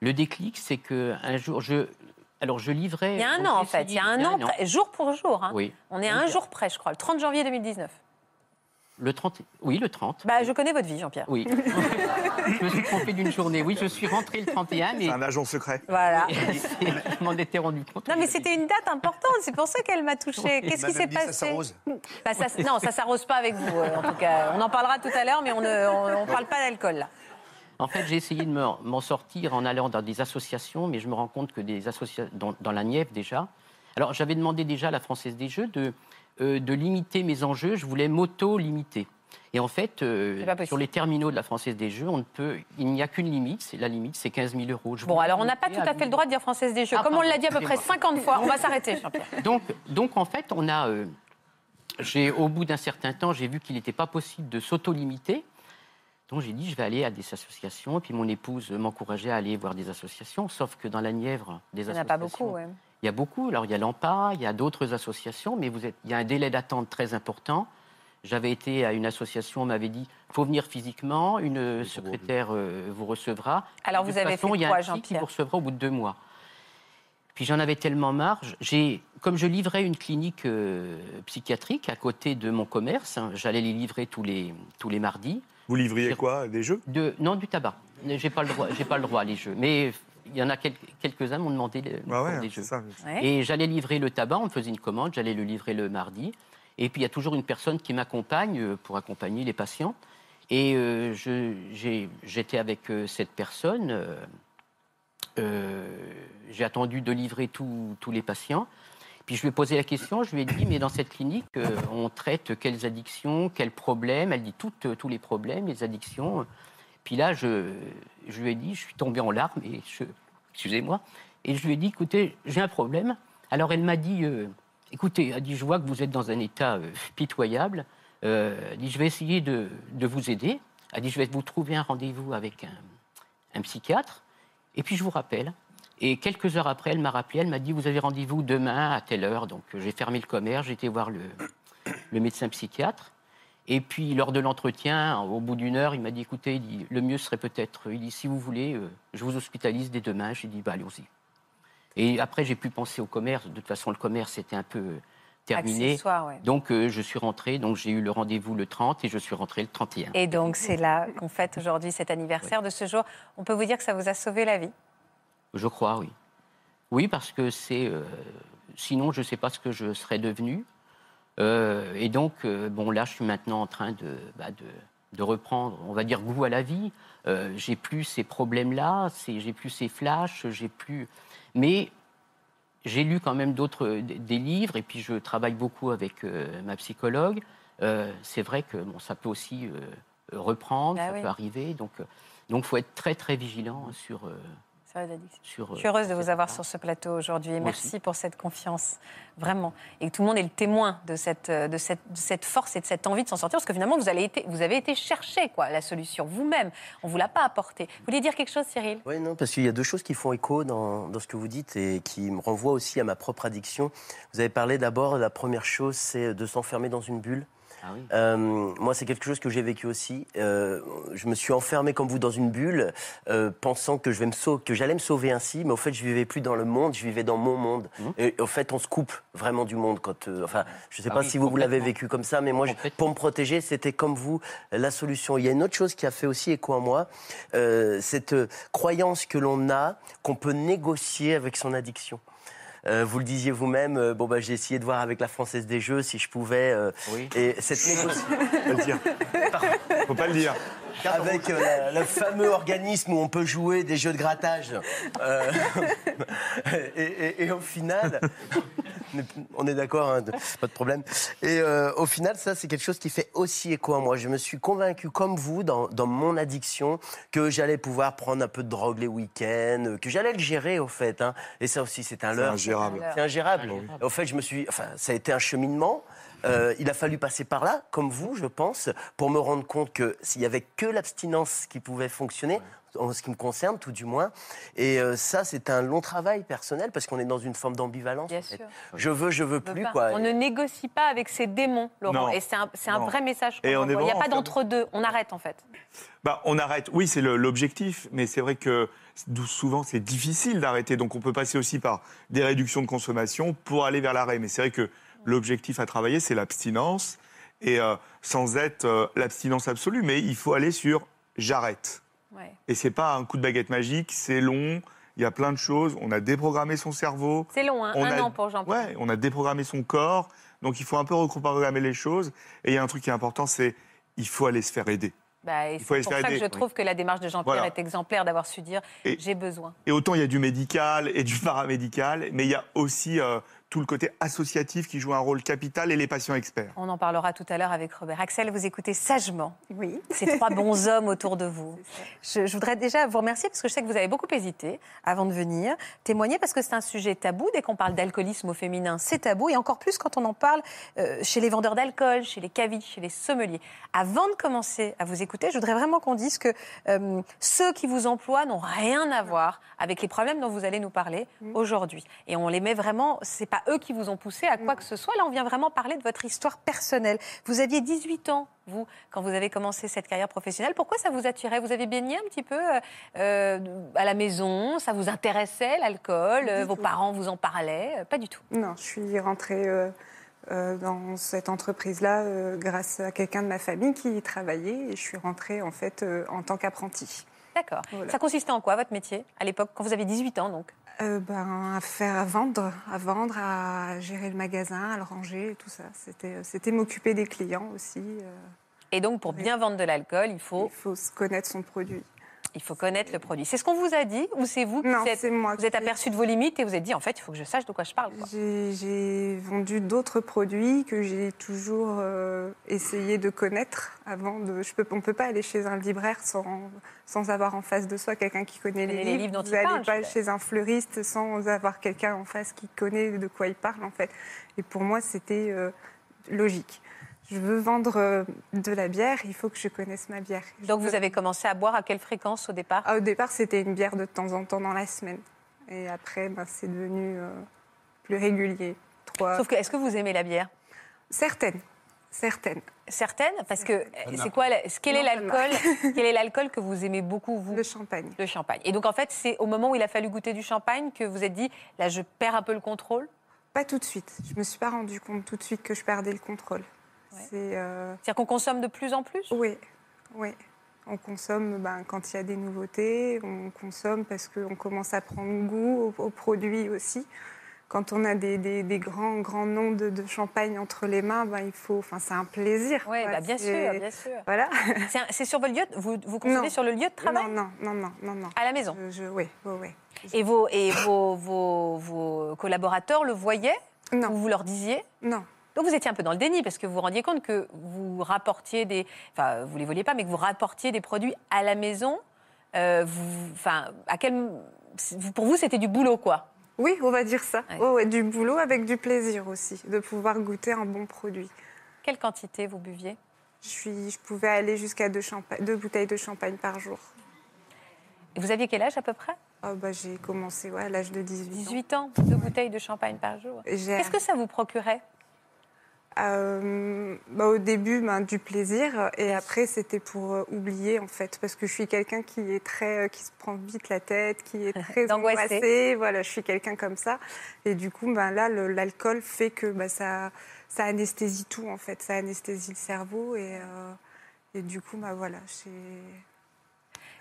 Le déclic, c'est qu'un jour, je, alors je livrais.
Il y a un an en fait, il y a un, an, jour pour jour. Hein.
Oui.
On est à un jour près, je crois, le 30 janvier 2019.
Le 30, oui, le 30.
Bah, je connais votre vie, Jean-Pierre.
Oui. je me suis trompé d'une journée. Oui, je suis rentré le 31. Mais...
C'est un agent secret.
Voilà.
je m'en étais rendu compte.
Non, mais c'était une date importante. C'est pour ça qu'elle m'a touchée. Qu'est-ce qui s'est passé ça s'arrose. Bah, ça, non, ça s'arrose pas avec vous, euh, en tout cas. On en parlera tout à l'heure, mais on ne on, parle pas d'alcool, là.
En fait, j'ai essayé de m'en sortir en allant dans des associations, mais je me rends compte que des associations, dans, dans la Nièvre déjà. Alors, j'avais demandé déjà à la Française des Jeux de, euh, de limiter mes enjeux. Je voulais m'auto-limiter. Et en fait, euh, sur les terminaux de la Française des Jeux, on ne peut, il n'y a qu'une limite. La limite, c'est 15 000 euros.
bon, alors on n'a pas tout à fait le droit de dire Française des Jeux. Ah, Comme on l'a dit à peu près 50 fois, on va s'arrêter,
donc, donc, en fait, on a. Euh, j'ai, au bout d'un certain temps, j'ai vu qu'il n'était pas possible de s'auto-limiter. Donc j'ai dit, je vais aller à des associations. Et puis mon épouse m'encourageait à aller voir des associations. Sauf que dans la Nièvre, des associations. Il n'y en a
pas beaucoup, oui.
Il y a beaucoup. Alors il y a l'AMPA, il y a d'autres associations, mais vous êtes, il y a un délai d'attente très important. J'avais été à une association, on m'avait dit faut venir physiquement, une secrétaire euh, vous recevra.
Alors vous avez façon, fait quoi, Jean-Pierre
qui vous recevra au bout de deux mois. Puis j'en avais tellement marre. J'ai, comme je livrais une clinique euh, psychiatrique à côté de mon commerce, hein, j'allais les livrer tous les, tous les mardis.
Vous livriez quoi? Des jeux?
De, Non, du tabac. J'ai pas le droit, j'ai pas le droit les jeux. Mais il y en a quelques-uns m'ont demandé ah des jeux. Et j'allais livrer le tabac, on me faisait une commande, j'allais le livrer le mardi. Et puis il y a toujours une personne qui m'accompagne euh, pour accompagner les patients. Et euh, j'étais avec euh, cette personne. j'ai attendu de livrer tous les patients. Puis je lui ai posé la question, je lui ai dit, mais dans cette clinique, on traite quelles addictions, quels problèmes? Elle dit toutes, tous les problèmes, les addictions. Puis là, je, je, lui ai dit, je suis tombé en larmes, et excusez-moi, et je lui ai dit, écoutez, j'ai un problème. Alors elle m'a dit, écoutez, a dit, je vois que vous êtes dans un état euh, pitoyable. Euh, dit, je vais essayer de, vous aider. A dit, je vais vous trouver un rendez-vous avec un, psychiatre. Et puis je vous rappelle. Et quelques heures après, elle m'a rappelé, elle m'a dit, vous avez rendez-vous demain à telle heure. Donc j'ai fermé le commerce, j'ai été voir le, le, médecin psychiatre. Et puis lors de l'entretien, au bout d'une heure, il m'a dit, écoutez, dit, le mieux serait peut-être, il dit, si vous voulez, euh, je vous hospitalise dès demain. J'ai dit, bah, allons-y. Et après, j'ai pu penser au commerce. De toute façon, le commerce était un peu euh, terminé. Donc, euh, je suis rentré. Donc, j'ai eu le rendez-vous le 30 et je suis rentré le 31.
Et donc, c'est là qu'on fête aujourd'hui cet anniversaire de ce jour. On peut vous dire que ça vous a sauvé la vie?
Je crois, oui. Oui, parce que c'est. Euh, sinon, je ne sais pas ce que je serais devenu. Et donc, bon, là, je suis maintenant en train de, bah, de, de, reprendre, on va dire, goût à la vie. j'ai plus ces problèmes-là, j'ai plus ces flashs, j'ai plus. Mais j'ai lu quand même d'autres des livres et puis je travaille beaucoup avec euh, ma psychologue. Euh, c'est vrai que bon, ça peut aussi euh, reprendre, bah ça peut arriver. Donc, donc, faut être très très vigilant sur
sur, je suis heureuse de vous avoir sur ce plateau aujourd'hui. Merci pour cette confiance, vraiment. Et tout le monde est le témoin de cette, de cette, cette force et de cette envie de s'en sortir, parce que finalement, vous, été, vous avez été chercher quoi, la solution vous-même. On ne vous l'a pas apportée. Vous voulez dire quelque chose, Cyril?
Oui, non, parce qu'il y a deux choses qui font écho dans, dans, ce que vous dites et qui me renvoient aussi à ma propre addiction. Vous avez parlé d'abord, la première chose, c'est de s'enfermer dans une bulle. Ah euh, moi, c'est quelque chose que j'ai vécu aussi. Euh, je me suis enfermé comme vous dans une bulle, euh, pensant que je vais me que j'allais me sauver ainsi, mais au fait, je vivais plus dans le monde, je vivais dans mon monde. Mmh. Et au fait, on se coupe vraiment du monde quand. enfin, je ne sais ah pas si vous, vous l'avez vécu comme ça, mais moi, pour me protéger, c'était comme vous la solution. Il y a une autre chose qui a fait aussi écho en moi, cette croyance que l'on a qu'on peut négocier avec son addiction. Euh, vous le disiez vous-même, euh, bon, bah, j'ai essayé de voir avec la Française des Jeux si je pouvais. Euh,
oui.
Et cette négociation.
Faut pas le dire.
Avec le fameux organisme où on peut jouer des jeux de grattage. et, au final, on est d'accord, hein, pas de problème. Et au final, ça, c'est quelque chose qui fait aussi écho à moi. Je me suis convaincu, comme vous, dans, dans mon addiction, que j'allais pouvoir prendre un peu de drogue les week-ends, que j'allais le gérer, au fait. Hein. Et ça aussi, c'est un leurre.
C'est ingérable.
C'est ingérable. Au fait, je me suis. Enfin, ça a été un cheminement. Euh, il a fallu passer par là, comme vous, je pense, pour me rendre compte que s'il y avait que l'abstinence qui pouvait fonctionner, en ce qui me concerne, tout du moins. Et euh, ça, c'est un long travail personnel parce qu'on est dans une forme d'ambivalence. Bien sûr. Je veux, je veux plus. Quoi.
On ne négocie pas avec ses démons, Laurent. Et c'est un, vrai message. Et Il n'y a pas d'entre-deux. On arrête, en fait.
Bah, on arrête. Oui, c'est l'objectif. Mais c'est vrai que souvent, c'est difficile d'arrêter. Donc, on peut passer aussi par des réductions de consommation pour aller vers l'arrêt. Mais c'est vrai que l'objectif à travailler, c'est l'abstinence. Et euh, sans être euh, l'abstinence absolue, mais il faut aller sur j'arrête. Et c'est pas un coup de baguette magique, c'est long. Il y a plein de choses. On a déprogrammé son cerveau.
C'est long, hein, un an pour Jean-Paul.
Ouais, on a déprogrammé son corps. Donc il faut un peu reprogrammer les choses. Et il y a un truc qui est important, c'est il faut aller se faire aider.
Bah, c'est pour ça que je trouve que la démarche de Jean-Pierre est exemplaire d'avoir su dire j'ai besoin.
Et autant il y a du médical et du paramédical, mais il y a aussi euh, tout le côté associatif qui joue un rôle capital et les patients experts.
On en parlera tout à l'heure avec Robert. Axel, vous écoutez sagement oui. ces trois bons hommes autour de vous. Je, voudrais déjà vous remercier parce que je sais que vous avez beaucoup hésité avant de venir témoigner parce que c'est un sujet tabou. Dès qu'on parle d'alcoolisme au féminin, c'est tabou et encore plus quand on en parle euh, chez les vendeurs d'alcool, chez les cavis, chez les sommeliers. Avant de commencer à vous écouter, je voudrais vraiment qu'on dise que euh, ceux qui vous emploient n'ont rien à voir avec les problèmes dont vous allez nous parler aujourd'hui. Et on les met vraiment, c'est pas eux qui vous ont poussé à quoi mm. que ce soit. Là, on vient vraiment parler de votre histoire personnelle. Vous aviez 18 ans, vous, quand vous avez commencé cette carrière professionnelle. Pourquoi ça vous attirait? Vous avez baigné un petit peu euh, à la maison? Ça vous intéressait, l'alcool? Vos parents vous en parlaient? Pas du tout.
Non, je suis rentrée... Euh, euh, dans cette entreprise-là grâce à quelqu'un de ma famille qui y travaillait et je suis rentrée en fait en tant qu'apprentie.
D'accord. Ça consistait en quoi votre métier à l'époque? Quand vous avez 18 ans donc?
Euh, ben, à faire, à vendre, à vendre, à gérer le magasin, à le ranger, tout ça. C'était, c'était m'occuper des clients aussi. Euh.
Et donc, pour bien vendre de l'alcool, il faut...
Il faut connaître son produit.
Il faut connaître le produit. C'est ce qu'on vous a dit ou c'est vous qui
non, êtes, moi
vous êtes aperçu de vos limites et vous êtes dit en fait il faut que je sache de quoi je parle.
J'ai vendu d'autres produits que j'ai toujours euh, essayé de connaître avant de. Je peux, on ne peut pas aller chez un libraire sans, sans avoir en face de soi quelqu'un qui connaît les, livres. dont vous n'allez pas chez un fleuriste sans avoir quelqu'un en face qui connaît de quoi il parle en fait. Et pour moi c'était euh, logique je veux vendre euh, de la bière, il faut que je connaisse ma bière.
Donc vous avez commencé à boire à quelle fréquence au départ?
Ah, Au départ, c'était une bière de temps en temps dans la semaine. Et après, ben, c'est devenu euh, plus régulier.
Sauf que, est-ce que vous aimez la bière?
Certaines. Certaines.
Certaines? Parce que c'est quoi Quel est l'alcool Quel est l'alcool que vous aimez beaucoup vous?
Le champagne.
Le champagne. Et donc en fait, c'est au moment où il a fallu goûter du champagne que vous êtes dit là, je perds un peu le contrôle?
Pas tout de suite. Je me suis pas rendu compte tout de suite que je perdais le contrôle.
Euh, C'est-à-dire qu'on consomme de plus en plus?
Oui, oui. On consomme ben, quand il y a des nouveautés, on consomme parce qu'on commence à prendre goût aux, produits aussi. Quand on a des, des, grands, grands noms de, champagne entre les mains, ben, il faut, enfin, c'est un plaisir.
Oui, bah, bien sûr, bien sûr.
Voilà.
C'est sur votre lieu, vous, vous consommez sur le lieu de travail?
Non, non, non, non, non,
À la maison?
Oui, oui, oui.
Et, vos, et vos, vos, vos collaborateurs le voyaient?
Non.
Ou vous leur disiez?
Non.
Donc vous étiez un peu dans le déni parce que vous vous rendiez compte que vous rapportiez des, enfin vous les voliez pas, mais que vous rapportiez des produits à la maison. Euh, vous, enfin, à quel, pour vous c'était du boulot quoi
Oui, on va dire ça. Oh, du boulot avec du plaisir aussi, de pouvoir goûter un bon produit.
Quelle quantité vous buviez?
Je, suis, je pouvais aller jusqu'à deux, deux bouteilles de champagne par jour.
Et vous aviez quel âge à peu près?
Oh, bah, J'ai commencé ouais, à l'âge de 18 ans.
18 ans, deux bouteilles de champagne par jour. Qu'est-ce que ça vous procurait?
Euh, bah, Au début, ben, du plaisir. Et après, c'était pour euh, oublier, en fait. Parce que je suis quelqu'un qui est très. Euh, qui se prend vite la tête, qui est très angoissé. Voilà, je suis quelqu'un comme ça. Et du coup, ben, là, l'alcool fait que ben, ça, ça anesthésie tout, en fait. Ça anesthésie le cerveau. Et, et du coup, ben, voilà.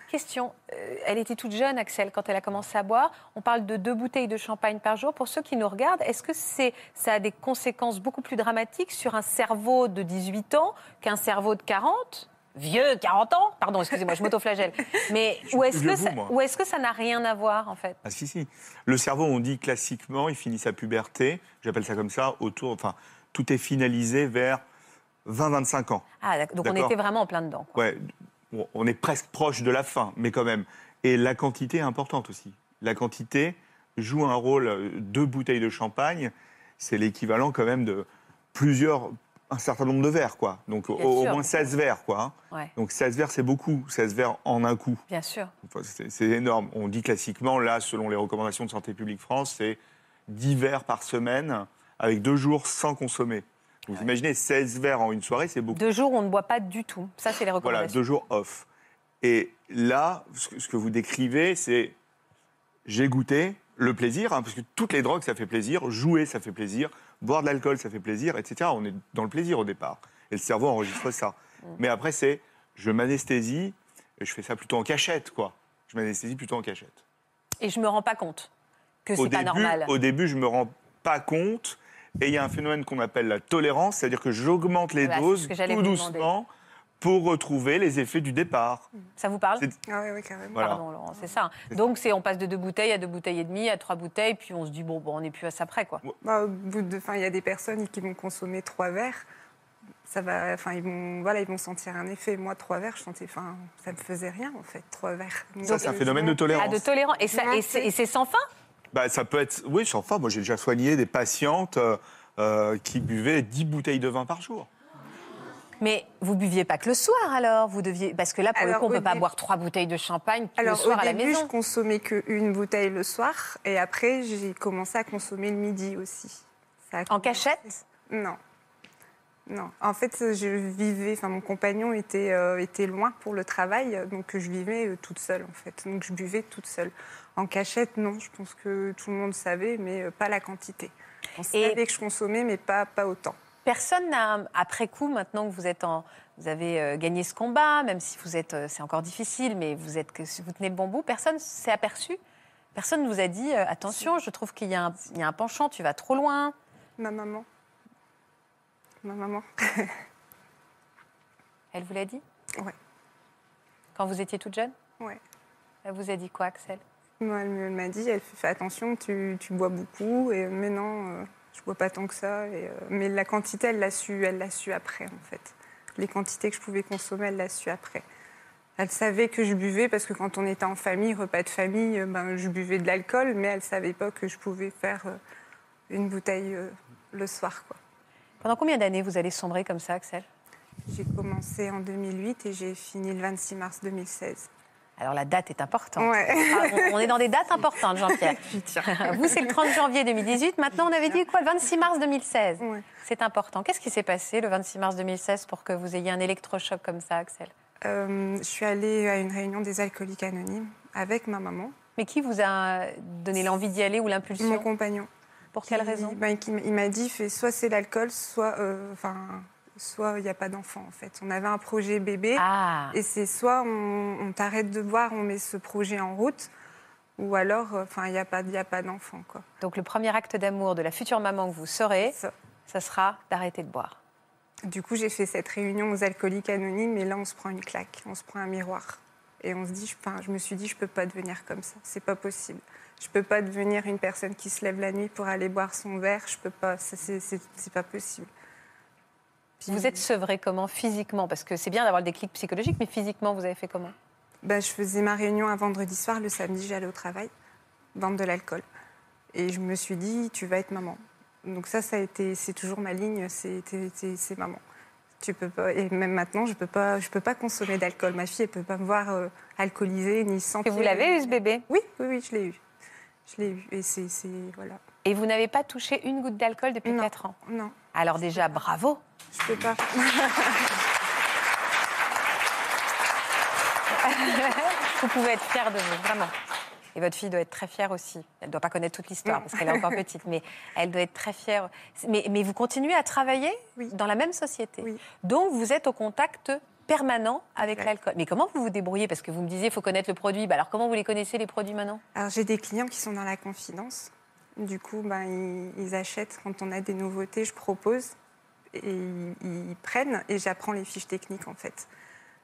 Question. Euh, elle était toute jeune, Axel, quand elle a commencé à boire. On parle de deux bouteilles de champagne par jour. Pour ceux qui nous regardent, est-ce que c'est, ça a des conséquences beaucoup plus dramatiques sur un cerveau de 18 ans qu'un cerveau de 40 Vieux, 40 ans? Pardon, excusez-moi, je m'autoflagelle. Mais où est-ce que, ça, est que ça n'a rien à voir, en fait?
Ah si, si. Le cerveau, on dit classiquement, il finit sa puberté, j'appelle ça comme ça, autour... Enfin, tout est finalisé vers 20-25 ans.
Ah, donc on était vraiment en plein dedans.
Ouais, on est presque proche de la fin, mais quand même. Et la quantité est importante aussi. La quantité joue un rôle. Deux bouteilles de champagne, c'est l'équivalent quand même de plusieurs un certain nombre de verres, quoi. Donc au, moins 16 verres, quoi. Hein. Donc 16 verres, c'est beaucoup. 16 verres en un coup.
Bien sûr.
c'est énorme. On dit classiquement, là, selon les recommandations de Santé publique France, c'est 10 verres par semaine avec deux jours sans consommer. Vous imaginez 16 verres en une soirée, c'est beaucoup.
Deux jours, on ne boit pas du tout. Ça, c'est les recommandations.
Voilà, deux jours off. Et là, ce que vous décrivez, c'est j'ai goûté le plaisir, hein, parce que toutes les drogues, ça fait plaisir. Jouer, ça fait plaisir. Boire de l'alcool, ça fait plaisir, etc. On est dans le plaisir au départ. Et le cerveau enregistre ça. Mm. Mais après, c'est je m'anesthésie, et je fais ça plutôt en cachette, quoi. Je m'anesthésie plutôt en cachette.
Et je me rends pas compte que c'est pas normal.
Au début, je me rends pas compte. Et il y a un phénomène qu'on appelle la tolérance, c'est-à-dire que j'augmente les doses tout doucement pour retrouver les effets du départ.
Ça vous parle?
Ah oui, oui, carrément.
Pardon, Laurent, c'est ça. Donc c'est on passe de deux bouteilles à deux bouteilles et demie, à trois bouteilles, puis on se dit bon, bon on n'est plus à ça près, quoi.
Bah, au bout de, il y a des personnes qui vont consommer trois verres. Ça va, enfin ils vont, voilà, ils vont sentir un effet. Moi, trois verres, je sentais, enfin, ça me faisait rien en fait, trois verres.
ça, c'est un phénomène de tolérance.
Ah, de tolérance. Et, ça, et c'est sans fin?
Bah, ça peut être, oui, sans fin. Moi, j'ai déjà soigné des patientes euh, euh, qui buvaient 10 bouteilles de vin par jour.
Mais vous buviez pas que le soir alors? Vous deviez parce que là pour le coup on peut pas boire trois bouteilles de champagne le soir à la maison.
au début je consommais qu'une bouteille le soir et après j'ai commencé à consommer le midi aussi.
en cachette?
Non. Non, en fait, je vivais, enfin, mon compagnon était, euh, était loin pour le travail, donc je vivais euh, toute seule, en fait. Donc je buvais toute seule. En cachette, non, je pense que tout le monde savait, mais euh, pas la quantité. On savait que je consommais, mais pas, pas autant.
Personne n'a, après coup, maintenant que vous êtes en, vous avez gagné ce combat, même si vous êtes, c'est encore difficile, mais vous êtes, vous tenez le bon bout. Personne s'est aperçu? Personne ne vous a dit attention, je trouve qu'il y, a un penchant, tu vas trop loin.
Ma maman. Ma maman.
Elle vous l'a dit?
Ouais.
Quand vous étiez toute jeune?
Ouais.
Elle vous a dit quoi, Axel?
Moi, Elle m'a dit elle fait attention, tu, tu bois beaucoup, et, mais non je bois pas tant que ça. Et, euh, mais la quantité, elle l'a su, elle l'a su après, en fait. Les quantités que je pouvais consommer, elle l'a su après. Elle savait que je buvais parce que quand on était en famille, repas de famille, euh, ben, je buvais de l'alcool, mais elle savait pas que je pouvais faire euh, une bouteille le soir. Quoi.
Pendant combien d'années vous allez sombrer comme ça, Axel?
J'ai commencé en 2008 et j'ai fini le 26 mars 2016.
Alors la date est importante. Ah, on, est dans des dates importantes, Jean-Pierre. Vous, c'est le 30 janvier 2018. Maintenant, on avait dit quoi? Le 26 mars 2016. C'est important. Qu'est-ce qui s'est passé le 26 mars 2016 pour que vous ayez un électrochoc comme ça, Axel?
Euh, Je suis allée à une réunion des alcooliques anonymes avec ma maman.
Mais qui vous a donné l'envie d'y aller ou l'impulsion?
Mon compagnon.
Pour quelle raison
ben, Il m'a dit, soit c'est l'alcool, soit... Euh, enfin, soit il n'y a pas d'enfant en fait. On avait un projet bébé ah. et c'est soit on, t'arrête de boire, on met ce projet en route, ou alors euh, enfin il n'y a pas, a pas d'enfant quoi.
Donc le premier acte d'amour de la future maman que vous serez, ça, sera d'arrêter de boire.
Du coup j'ai fait cette réunion aux alcooliques anonymes et là on se prend une claque, on se prend un miroir et on se dit, je, je me suis dit je peux pas devenir comme ça, c'est pas possible. Je peux pas devenir une personne qui se lève la nuit pour aller boire son verre, je peux pas, c'est pas possible.
Vous êtes sevré comment physiquement? Parce que c'est bien d'avoir le déclic psychologique, mais physiquement, vous avez fait comment?
Ben, Je faisais ma réunion un vendredi soir, le samedi, j'allais au travail, vendre de l'alcool. Et je me suis dit, tu vas être maman. Donc ça, ça a été, c'est toujours ma ligne, c'est, maman. Tu peux pas, et même maintenant, je peux pas, je peux pas consommer d'alcool. Ma fille, elle peut pas me voir euh, alcoolisée ni sentir.
Et vous l'avez eu ce bébé?
Oui, oui, oui, je l'ai eu. Je l'ai eu. Et c'est, voilà.
Et vous n'avez pas touché une goutte d'alcool depuis 4 ans?
Non.
Alors déjà, bravo.
Je peux pas.
vous pouvez être fière de vous, vraiment. Et votre fille doit être très fière aussi. Elle ne doit pas connaître toute l'histoire parce qu'elle est encore petite, mais elle doit être très fière. Mais, mais vous continuez à travailler dans la même société.
Oui.
Donc vous êtes au contact permanent avec l'alcool. Mais comment vous vous débrouillez? Parce que vous me disiez, il faut connaître le produit. Bah alors comment vous les connaissez, les produits maintenant?
Alors j'ai des clients qui sont dans la confidence. Du coup, ben, ils, achètent quand on a des nouveautés, je propose et ils, prennent et j'apprends les fiches techniques en fait.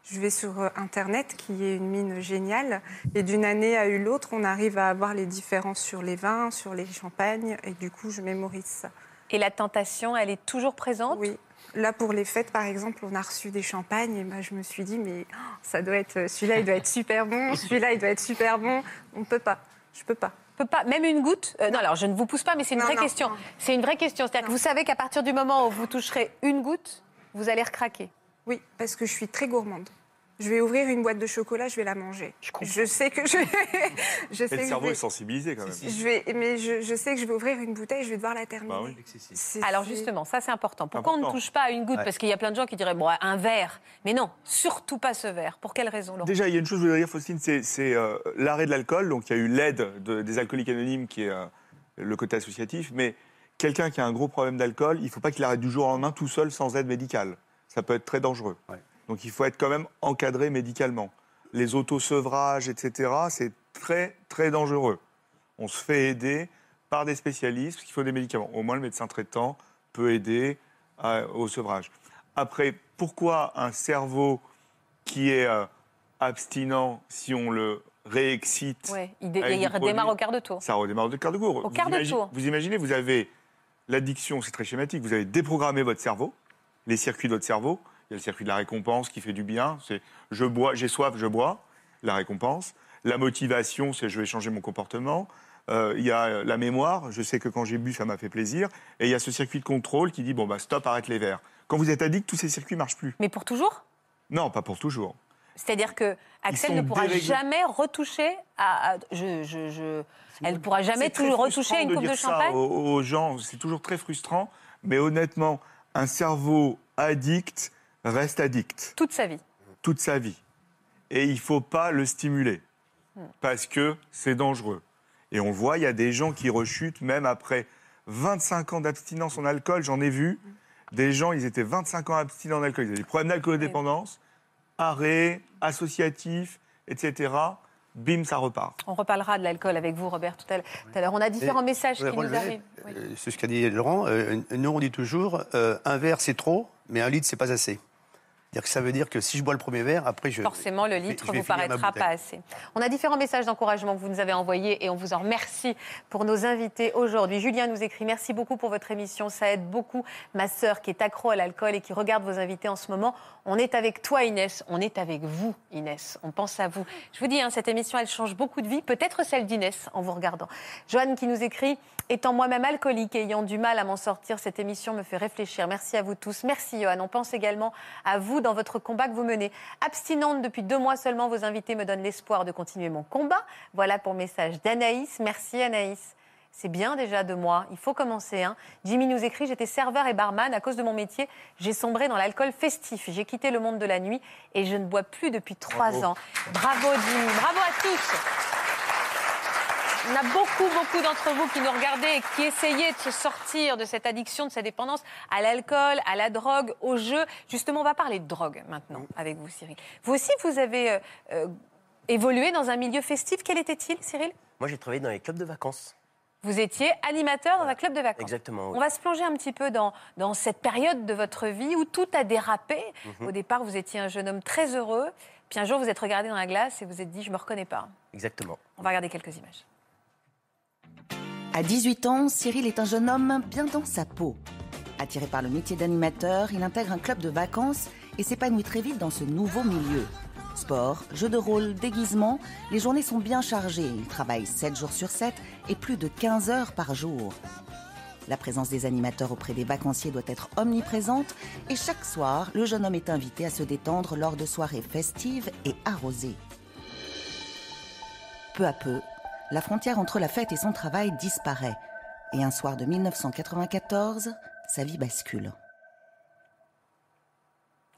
Je vais sur euh, Internet, qui est une mine géniale, et d'une année à une autre, on arrive à avoir les différences sur les vins, sur les champagnes, et du coup, je mémorise ça.
Et la tentation, elle est toujours présente?
Oui. Là, pour les fêtes, par exemple, on a reçu des champagnes, et ben, je me suis dit, mais oh, ça doit être, celui-là, il doit être super bon, celui-là, il doit être super bon. On ne peut pas. Je peux pas
peux pas, même une goutte? non, alors je ne vous pousse pas, mais c'est une vraie question. C'est une vraie question. C'est-à-dire que vous savez qu'à partir du moment où vous toucherez une goutte, vous allez recraquer.
Oui, parce que je suis très gourmande je vais ouvrir une boîte de chocolat, je vais la manger. Je, sais que je.
je sais le cerveau est sensibilisé quand même.
Je vais, mais je, sais que je vais ouvrir une bouteille, je vais devoir la terminer.
Bah Alors justement, ça c'est important. Pourquoi on ne touche pas à une goutte? Parce qu'il y a plein de gens qui diraient bon, un verre. Mais non, surtout pas ce verre. Pour quelle raison Laurent?
Déjà, il y a une chose que je voudrais dire, Faustine, c'est euh, l'arrêt de l'alcool. Donc il y a eu l'aide des alcooliques anonymes qui est euh, le côté associatif. Mais quelqu'un qui a un gros problème d'alcool, il ne faut pas qu'il arrête du jour au lendemain tout seul sans aide médicale. Ça peut être très dangereux. Donc il faut être quand même encadré médicalement. Les autosevrages, etc., c'est très, très dangereux. On se fait aider par des spécialistes, parce qu'il faut des médicaments. Au moins, le médecin traitant peut aider au sevrage. Après, pourquoi un cerveau qui est euh, abstinent, si on le réexcite
Oui, il, redémarre au quart de tour.
Ça redémarre au quart de tour.
Au quart de tour.
Vous imaginez, vous avez l'addiction, c'est très schématique, vous avez déprogrammé votre cerveau, les circuits de votre cerveau, il y a le circuit de la récompense qui fait du bien. C'est je bois, j'ai soif, je bois. La récompense. La motivation, c'est je vais changer mon comportement. Euh, il y a la mémoire. Je sais que quand j'ai bu, ça m'a fait plaisir. Et il y a ce circuit de contrôle qui dit bon bah stop, arrête les verres. Quand vous êtes addict, tous ces circuits marchent plus.
Mais pour toujours?
Non, pas pour toujours.
C'est-à-dire que Axel ne pourra jamais retoucher à, je, je, elle ne pourra jamais toujours retoucher à une coupe de, champagne?
aux gens, c'est toujours très frustrant. Mais honnêtement, un cerveau addict, reste addict.
Toute sa vie.
Toute sa vie. Et il ne faut pas le stimuler, parce que c'est dangereux. Et on voit, il y a des gens qui rechutent même après 25 ans d'abstinence en alcool. J'en ai vu des gens, ils étaient 25 ans abstinents en alcool. Ils avaient des problèmes d'alcool-dépendance, arrêt, associatif, etc. Bim, ça repart.
On reparlera de l'alcool avec vous, Robert, tout à l'heure. On a différents messages qui nous arrivent.
Euh, c'est ce qu'a dit Laurent. Euh, nous, on dit toujours euh, un verre, c'est trop, mais un litre, c'est pas assez ça veut dire que si je bois le premier verre, après je.
Forcément, le litre ne vous paraîtra pas assez. On a différents messages d'encouragement que vous nous avez envoyés et on vous en remercie pour nos invités aujourd'hui. Julien nous écrit Merci beaucoup pour votre émission. Ça aide beaucoup ma sœur qui est accro à l'alcool et qui regarde vos invités en ce moment. On est avec toi, Inès. On est avec vous, Inès. On pense à vous. Je vous dis, hein, cette émission, elle change beaucoup de vies, peut-être celle d'Inès en vous regardant. Joanne qui nous écrit Étant moi-même alcoolique et ayant du mal à m'en sortir, cette émission me fait réfléchir. Merci à vous tous. Merci, Johan. On pense également à vous dans votre combat que vous menez. Abstinente depuis deux mois seulement, vos invités me donnent l'espoir de continuer mon combat. Voilà pour message d'Anaïs. Merci, Anaïs. C'est bien déjà deux mois, il faut commencer. Hein. Jimmy nous écrit J'étais serveur et barman. À cause de mon métier, j'ai sombré dans l'alcool festif. J'ai quitté le monde de la nuit et je ne bois plus depuis trois ans. Bravo, Jimmy. Bravo à tous. On a beaucoup, beaucoup d'entre vous qui nous regardez et qui essayaient de se sortir de cette addiction, de cette dépendance à l'alcool, à la drogue, au jeu. Justement, on va parler de drogue maintenant avec vous, Cyril. Vous aussi, vous avez euh, euh, évolué dans un milieu festif. Quel était-il, Cyril?
Moi, j'ai travaillé dans les clubs de vacances.
Vous étiez animateur dans un club de vacances.
Exactement.
On va se plonger un petit peu dans, dans cette période de votre vie où tout a dérapé. Mhm. Au départ, vous étiez un jeune homme très heureux. Puis un jour, vous êtes regardé dans la glace et vous êtes dit, je ne me reconnais pas.
Exactement.
On va regarder quelques images.
À 18 ans, Cyril est un jeune homme bien dans sa peau. Attiré par le métier d'animateur, il intègre un club de vacances et s'épanouit très vite dans ce nouveau milieu. Sport, jeux de rôle, déguisement, les journées sont bien chargées. Il travaille 7 jours sur 7 et plus de 15 heures par jour. La présence des animateurs auprès des vacanciers doit être omniprésente et chaque soir, le jeune homme est invité à se détendre lors de soirées festives et arrosées. Peu à peu, la frontière entre la fête et son travail disparaît. Et un soir de 1994, sa vie bascule.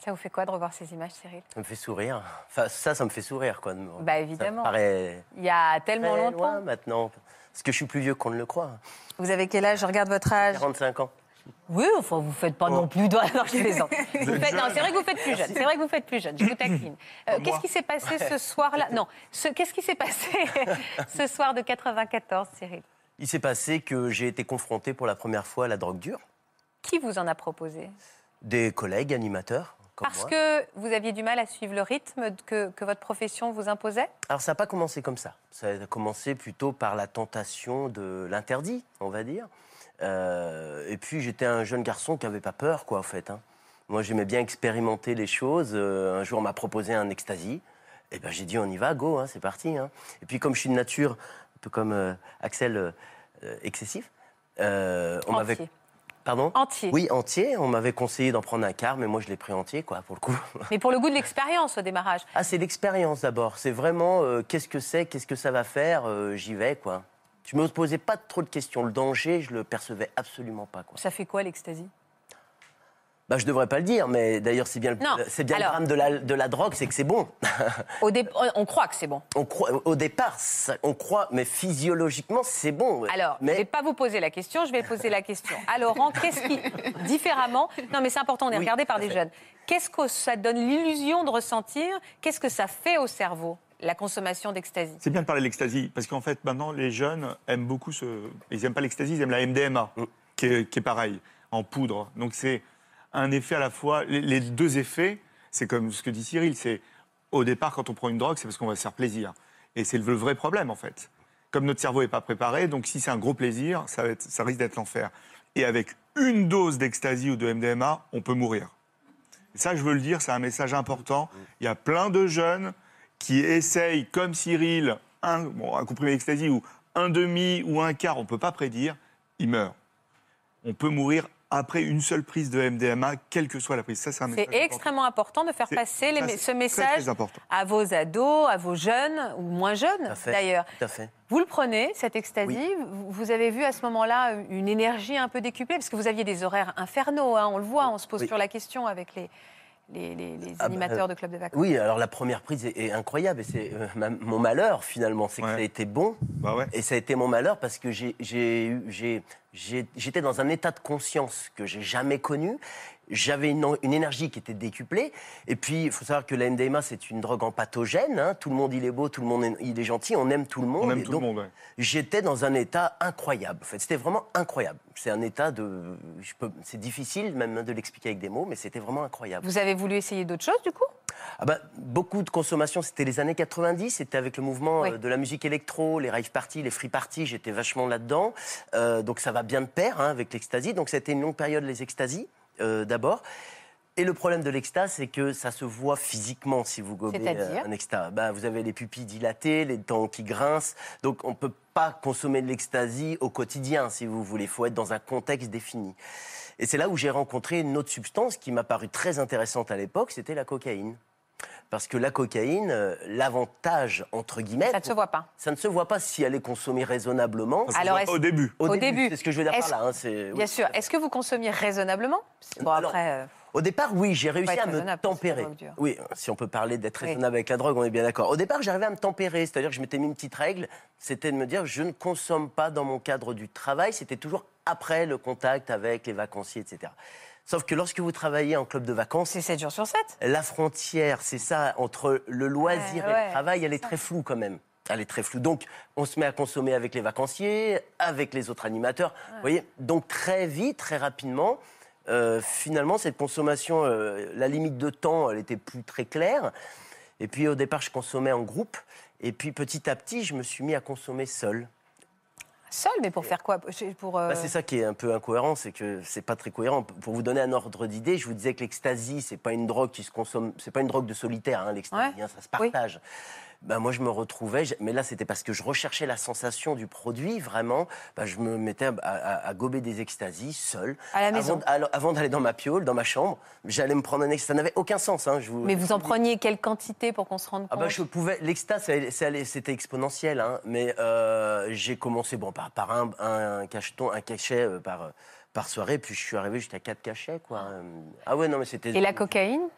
Ça vous fait quoi de revoir ces images, Cyril?
Ça me fait sourire. Enfin, ça, ça me fait sourire, quoi.
Bah évidemment. Il y a tellement longtemps.
Loin maintenant. Parce que je suis plus vieux qu'on ne le croit.
Vous avez quel âge? Je regarde votre âge.
45 ans.
Oui, enfin, vous faites pas non plus. Non, je plaisante. c'est vrai que vous faites plus jeune. C'est vrai que vous faites plus jeune. Je vous taquine. Euh, qu'est-ce qui s'est passé ce soir-là Non, qu'est-ce qui s'est passé ce soir de 94, Cyril
Il s'est passé que j'ai été confronté pour la première fois à la drogue dure.
Qui vous en a proposé
Des collègues animateurs.
Parce que vous aviez du mal à suivre le rythme que, que votre profession vous imposait
Alors ça n'a pas commencé comme ça. Ça a commencé plutôt par la tentation de l'interdit, on va dire. Euh, et puis j'étais un jeune garçon qui n'avait pas peur, quoi, en fait. Hein. Moi, j'aimais bien expérimenter les choses. Euh, un jour, on m'a proposé un ecstasy. Et ben, j'ai dit, on y va, go, hein, c'est parti. Hein. Et puis, comme je suis de nature peu comme Axel, excessif.
on m'avait
Pardon?
Entier.
Oui, entier. On m'avait conseillé d'en prendre un quart, mais moi je l'ai pris entier, quoi, pour le coup.
Mais pour le goût de l'expérience au démarrage.
Ah, c'est l'expérience d'abord. C'est vraiment euh, qu'est-ce que c'est, qu'est-ce que ça va faire, euh, j'y vais, quoi. Je me posais pas trop de questions. Le danger, je le percevais absolument pas, quoi.
Ça fait quoi l'ecstasy
bah, je devrais pas le dire, mais d'ailleurs, c'est bien, le, c'est bien le drame de la, de la drogue, c'est que c'est bon.
Au on croit que c'est bon.
On croit, au départ, on croit, mais physiologiquement, c'est bon.
Alors,
mais...
je vais pas vous poser la question, je vais poser la question à Laurent. Qu'est-ce qui, différemment, non mais c'est important, on est regardé par des jeunes. Qu'est-ce que ça donne l'illusion de ressentir? Qu'est-ce que ça fait au cerveau? La consommation d'ecstasy
C'est bien de parler de l'ecstasy, parce qu'en fait, maintenant, les jeunes aiment beaucoup ce. Ils n'aiment pas l'ecstasy, ils aiment la MDMA, mm. qui, est, qui est pareil, en poudre. Donc c'est un effet à la fois. Les, deux effets, c'est comme ce que dit Cyril, c'est au départ, quand on prend une drogue, c'est parce qu'on va se faire plaisir. Et c'est le vrai problème, en fait. Comme notre cerveau n'est pas préparé, donc si c'est un gros plaisir, ça, ça risque d'être l'enfer. Et avec une dose d'ecstasy ou de MDMA, on peut mourir. Et ça, je veux le dire, c'est un message important. Il y a plein de jeunes qui essayent, comme Cyril, un, bon, un comprimé d'ecstasy ou un demi ou un quart, on ne peut pas prédire, ils meurent. On peut mourir après une seule prise de MDMA, quelle que soit la prise.
Ça, c'est extrêmement important de faire passer ce message à vos ados, à vos jeunes ou moins jeunes d'ailleurs. Vous le prenez, cette ecstasy. Vous avez vu à ce moment-là une énergie un peu décuplée, parce que vous aviez des horaires infernaux, hein, on le voit, on se pose sur la question avec les, les, ah bah, animateurs de clubs de vacances.
Oui, alors la première prise est, incroyable et c'est euh, mon malheur finalement, c'est que ça a été bon. Bah et ça a été mon malheur parce que j'étais dans un état de conscience que j'ai jamais connu j'avais une, énergie qui était décuplée. Et puis, il faut savoir que la MDMA, c'est une drogue empathogène. Hein. Tout le monde, il est beau, tout le monde, il est gentil, on aime tout le monde.
On aime tout le monde,
J'étais dans un état incroyable. En fait, c'était vraiment incroyable. C'est un état de... C'est difficile même de l'expliquer avec des mots, mais c'était vraiment incroyable.
Vous avez voulu essayer d'autres choses, du coup?
Ah bah, beaucoup de consommation, c'était les années 90, c'était avec le mouvement euh, de la musique électro, les rave parties, les free parties, j'étais vachement là-dedans. Euh, donc ça va bien de pair hein, avec l'ecstasy. Donc c'était une longue période, les extasies. Euh, d'abord. Et le problème de l'extase, c'est que ça se voit physiquement si vous gobez euh, un extase. Bah, vous avez les pupilles dilatées, les dents qui grincent. Donc on ne peut pas consommer de l'extasie au quotidien, si vous voulez. Il faut être dans un contexte défini. Et c'est là où j'ai rencontré une autre substance qui m'a paru très intéressante à l'époque, c'était la cocaïne. Parce que la cocaïne, euh, l'avantage, entre guillemets.
Ça ne se voit pas.
Ça ne se voit pas si elle est consommée raisonnablement.
Alors, au début.
Au, début.
C'est ce que je veux dire par là.
Hein, Bien sûr. Est-ce que vous consommiez raisonnablement?
Bon, après, euh, Au départ, oui, j'ai réussi à me tempérer. Oui, si on peut parler d'être raisonnable avec la drogue, on est bien d'accord. Au départ, j'arrivais à me tempérer, c'est-à-dire que je m'étais mis une petite règle, c'était de me dire je ne consomme pas dans mon cadre du travail, c'était toujours après le contact avec les vacanciers, etc. Sauf que lorsque vous travaillez en club de vacances.
C'est 7 jours sur 7.
La frontière, c'est ça, entre le loisir et le travail, elle est très floue quand même. Elle est très floue. Donc, on se met à consommer avec les vacanciers, avec les autres animateurs. Vous voyez? Donc, très vite, très rapidement, euh, finalement, cette consommation, euh, la limite de temps, elle était plus très claire. Et puis, au départ, je consommais en groupe. Et puis, petit à petit, je me suis mis à consommer seul
seul, mais pour faire quoi? Pour,
euh, bah, C'est ça qui est un peu incohérent, c'est que c'est pas très cohérent. Pour vous donner un ordre d'idée, je vous disais que l'ecstasy, c'est pas une drogue qui se consomme, c'est pas une drogue de solitaire, hein, l'ecstasy, hein, ça se partage ben moi je me retrouvais, mais là c'était parce que je recherchais la sensation du produit, vraiment, ben, je me mettais à, gober des extasies seul.
À la maison
Avant, d'aller dans ma piole, dans ma chambre, j'allais me prendre un extase. Ça n'avait aucun sens. Hein, je vous,
mais vous en preniez quelle quantité pour qu'on se rende compte
ah ben, je pouvais, L'extase, c'était exponentiel, hein, mais euh, j'ai commencé bon, par, par un, un, cacheton, un cachet euh, par, par soirée, puis je suis arrivé jusqu'à quatre cachets. Quoi. Ah ouais, non, mais c'était...
Et la cocaïne?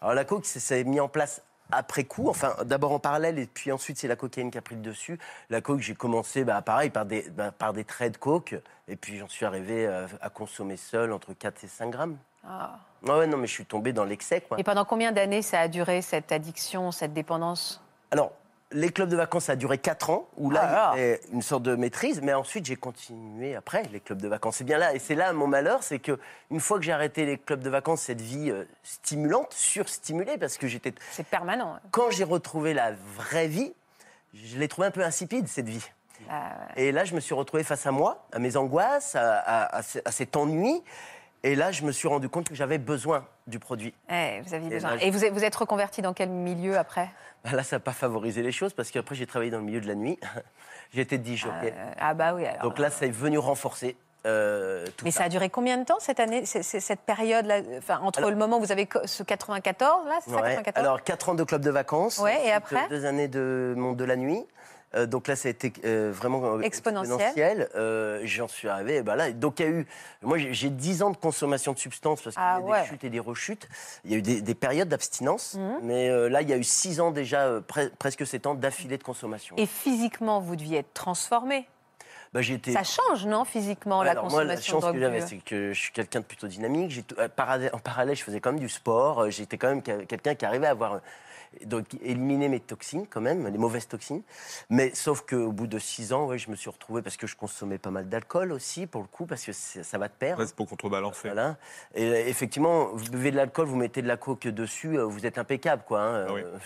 Alors la coke, ça s'est mis en place après coup, enfin d'abord en parallèle et puis ensuite c'est la cocaïne qui a pris le dessus. La coke, j'ai commencé bah, pareil par des, bah, par des traits de coke et puis j'en suis arrivé euh, à, consommer seul entre 4 et 5 grammes. Ah. ouais, non mais je suis tombé dans l'excès quoi.
Et pendant combien d'années ça a duré cette addiction, cette dépendance?
Alors les clubs de vacances, ça a duré 4 ans, où là, il y avait une sorte de maîtrise, mais ensuite, j'ai continué après les clubs de vacances. C'est bien là, et c'est là mon malheur, c'est que une fois que j'ai arrêté les clubs de vacances, cette vie euh, stimulante, surstimulée, parce que j'étais.
C'est permanent.
Quand j'ai retrouvé la vraie vie, je l'ai trouvée un peu insipide, cette vie. Ah et là, je me suis retrouvé face à moi, à mes angoisses, à, à cet ennui. Et là, je me suis rendu compte que j'avais besoin du produit.
Eh, vous aviez besoin. Et vous êtes, vous êtes reconverti dans quel milieu après?
Bah Là, ça n'a pas favorisé les choses parce qu'après, j'ai travaillé dans le milieu de la nuit. J'étais DJ.
Euh, ah bah oui. Alors...
Donc là, ça est venu renforcer. Euh,
Mais ça. a duré combien de temps cette année, cette période-là, enfin, entre le moment où vous avez ce 94 là,
c'est ça, 94 Alors 4 ans de club de vacances.
Ouais, et après?
Deux années de monde de la nuit. Euh, donc là, ça a été euh, vraiment euh, exponentiel. J'en suis arrivé. Bah là, donc il y a eu. Moi, j'ai 10 ans de consommation de substances parce qu'il y a ah des chutes et des rechutes. Il y a eu des, périodes d'abstinence, mhm. mais là, il y a eu 6 ans déjà, presque 7 ans d'affilée de consommation.
Et physiquement, vous deviez être transformé bah, Ça change, non, physiquement, la consommation moi, la
chance que j'avais, c'est que je suis quelqu'un de plutôt dynamique. En parallèle, je faisais quand même du sport. J'étais quand même quelqu'un qui arrivait à avoir donc éliminer mes toxines quand même, les mauvaises toxines. Mais sauf qu'au bout de six ans, ouais, je me suis retrouvé parce que je consommais pas mal d'alcool aussi, pour le coup, parce que ça va de pair.
c'est pour contrebalancer.
Voilà. Et effectivement, vous buvez de l'alcool, vous mettez de la coke dessus, euh, vous êtes impeccable, quoi. Hein. Ah euh,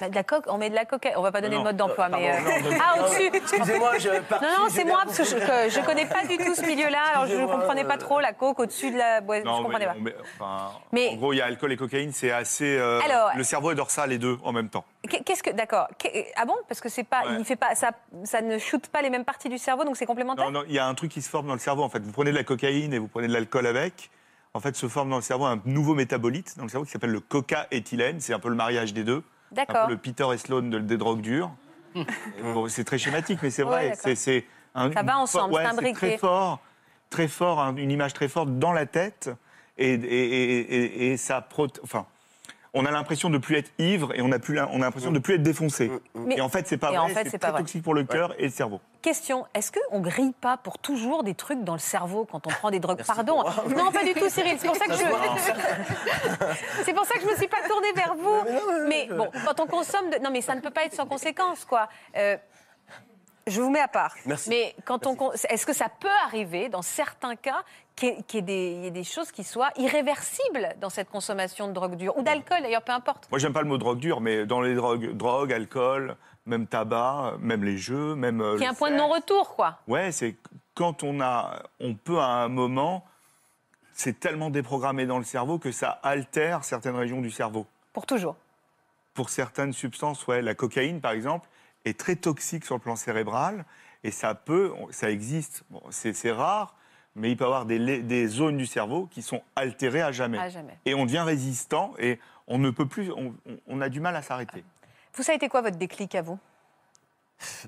bah, de la coque, on met de la coque. On va pas donner le mode d'emploi, mais. Euh, ah, au-dessus
Excusez-moi, je.
Non, non, c'est moi, parce que je, ne connais pas du tout ce milieu-là. Alors, je ne comprenais pas trop la coque au-dessus de la. Ouais, non, je comprenais
pas. mais, en gros, il y a alcool et cocaïne, c'est assez. Euh, le cerveau et dorsal, les deux en même temps.
Qu'est-ce que. D'accord. Ah bon Parce que c'est pas. Il fait pas. Ça, ça ne shoote pas les mêmes parties du cerveau, donc c'est complémentaire?
Non, non, il y a un truc qui se forme dans le cerveau. En fait, vous prenez de la cocaïne et vous prenez de l'alcool avec en fait, se forme dans le cerveau un nouveau métabolite dans le cerveau qui s'appelle le coca-éthylène. C'est un peu le mariage des deux.
D'accord.
Le Peter et Sloan de, des drogues dures. bon, c'est très schématique, mais c'est vrai. c'est,
un, Ça va ensemble, c'est
très fort, très fort, une image très forte dans la tête. Et, et, et, et ça. Enfin, on a l'impression de plus être ivre et on a, plus, on a l'impression de plus être défoncé. et en fait, c'est pas vrai. c'est très toxique pour le cœur et le cerveau.
Question est-ce qu'on grille pas pour toujours des trucs dans le cerveau quand on prend des drogues? Pardon. Non, pas du tout, Cyril. C'est pour ça que je. c'est pour ça que je me suis pas tournée vers vous. Mais bon, quand on consomme, de... non, mais ça ne peut pas être sans conséquence, quoi. Euh, je vous mets à part.
Merci.
Mais quand on, est-ce que ça peut arriver, dans certains cas, qu'il y, ait des, choses qui soient irréversibles dans cette consommation de drogue dure ou d'alcool d'ailleurs, peu importe.
Moi, j'aime pas le mot drogue dure, mais dans les drogues, drogue, alcool, même tabac, même les jeux, même.
Euh, qui est un point de non-retour, quoi.
Ouais, c'est quand on a, on peut à un moment, c'est tellement déprogrammé dans le cerveau que ça altère certaines régions du cerveau.
Pour toujours.
Pour certaines substances, ouais, la cocaïne, par exemple est très toxique sur le plan cérébral et ça peut, ça existe, bon, c'est rare, mais il peut y avoir des, des, zones du cerveau qui sont altérées à jamais. Et on devient résistant et on ne peut plus, on, a du mal à s'arrêter.
Vous, ça a été quoi votre déclic à vous?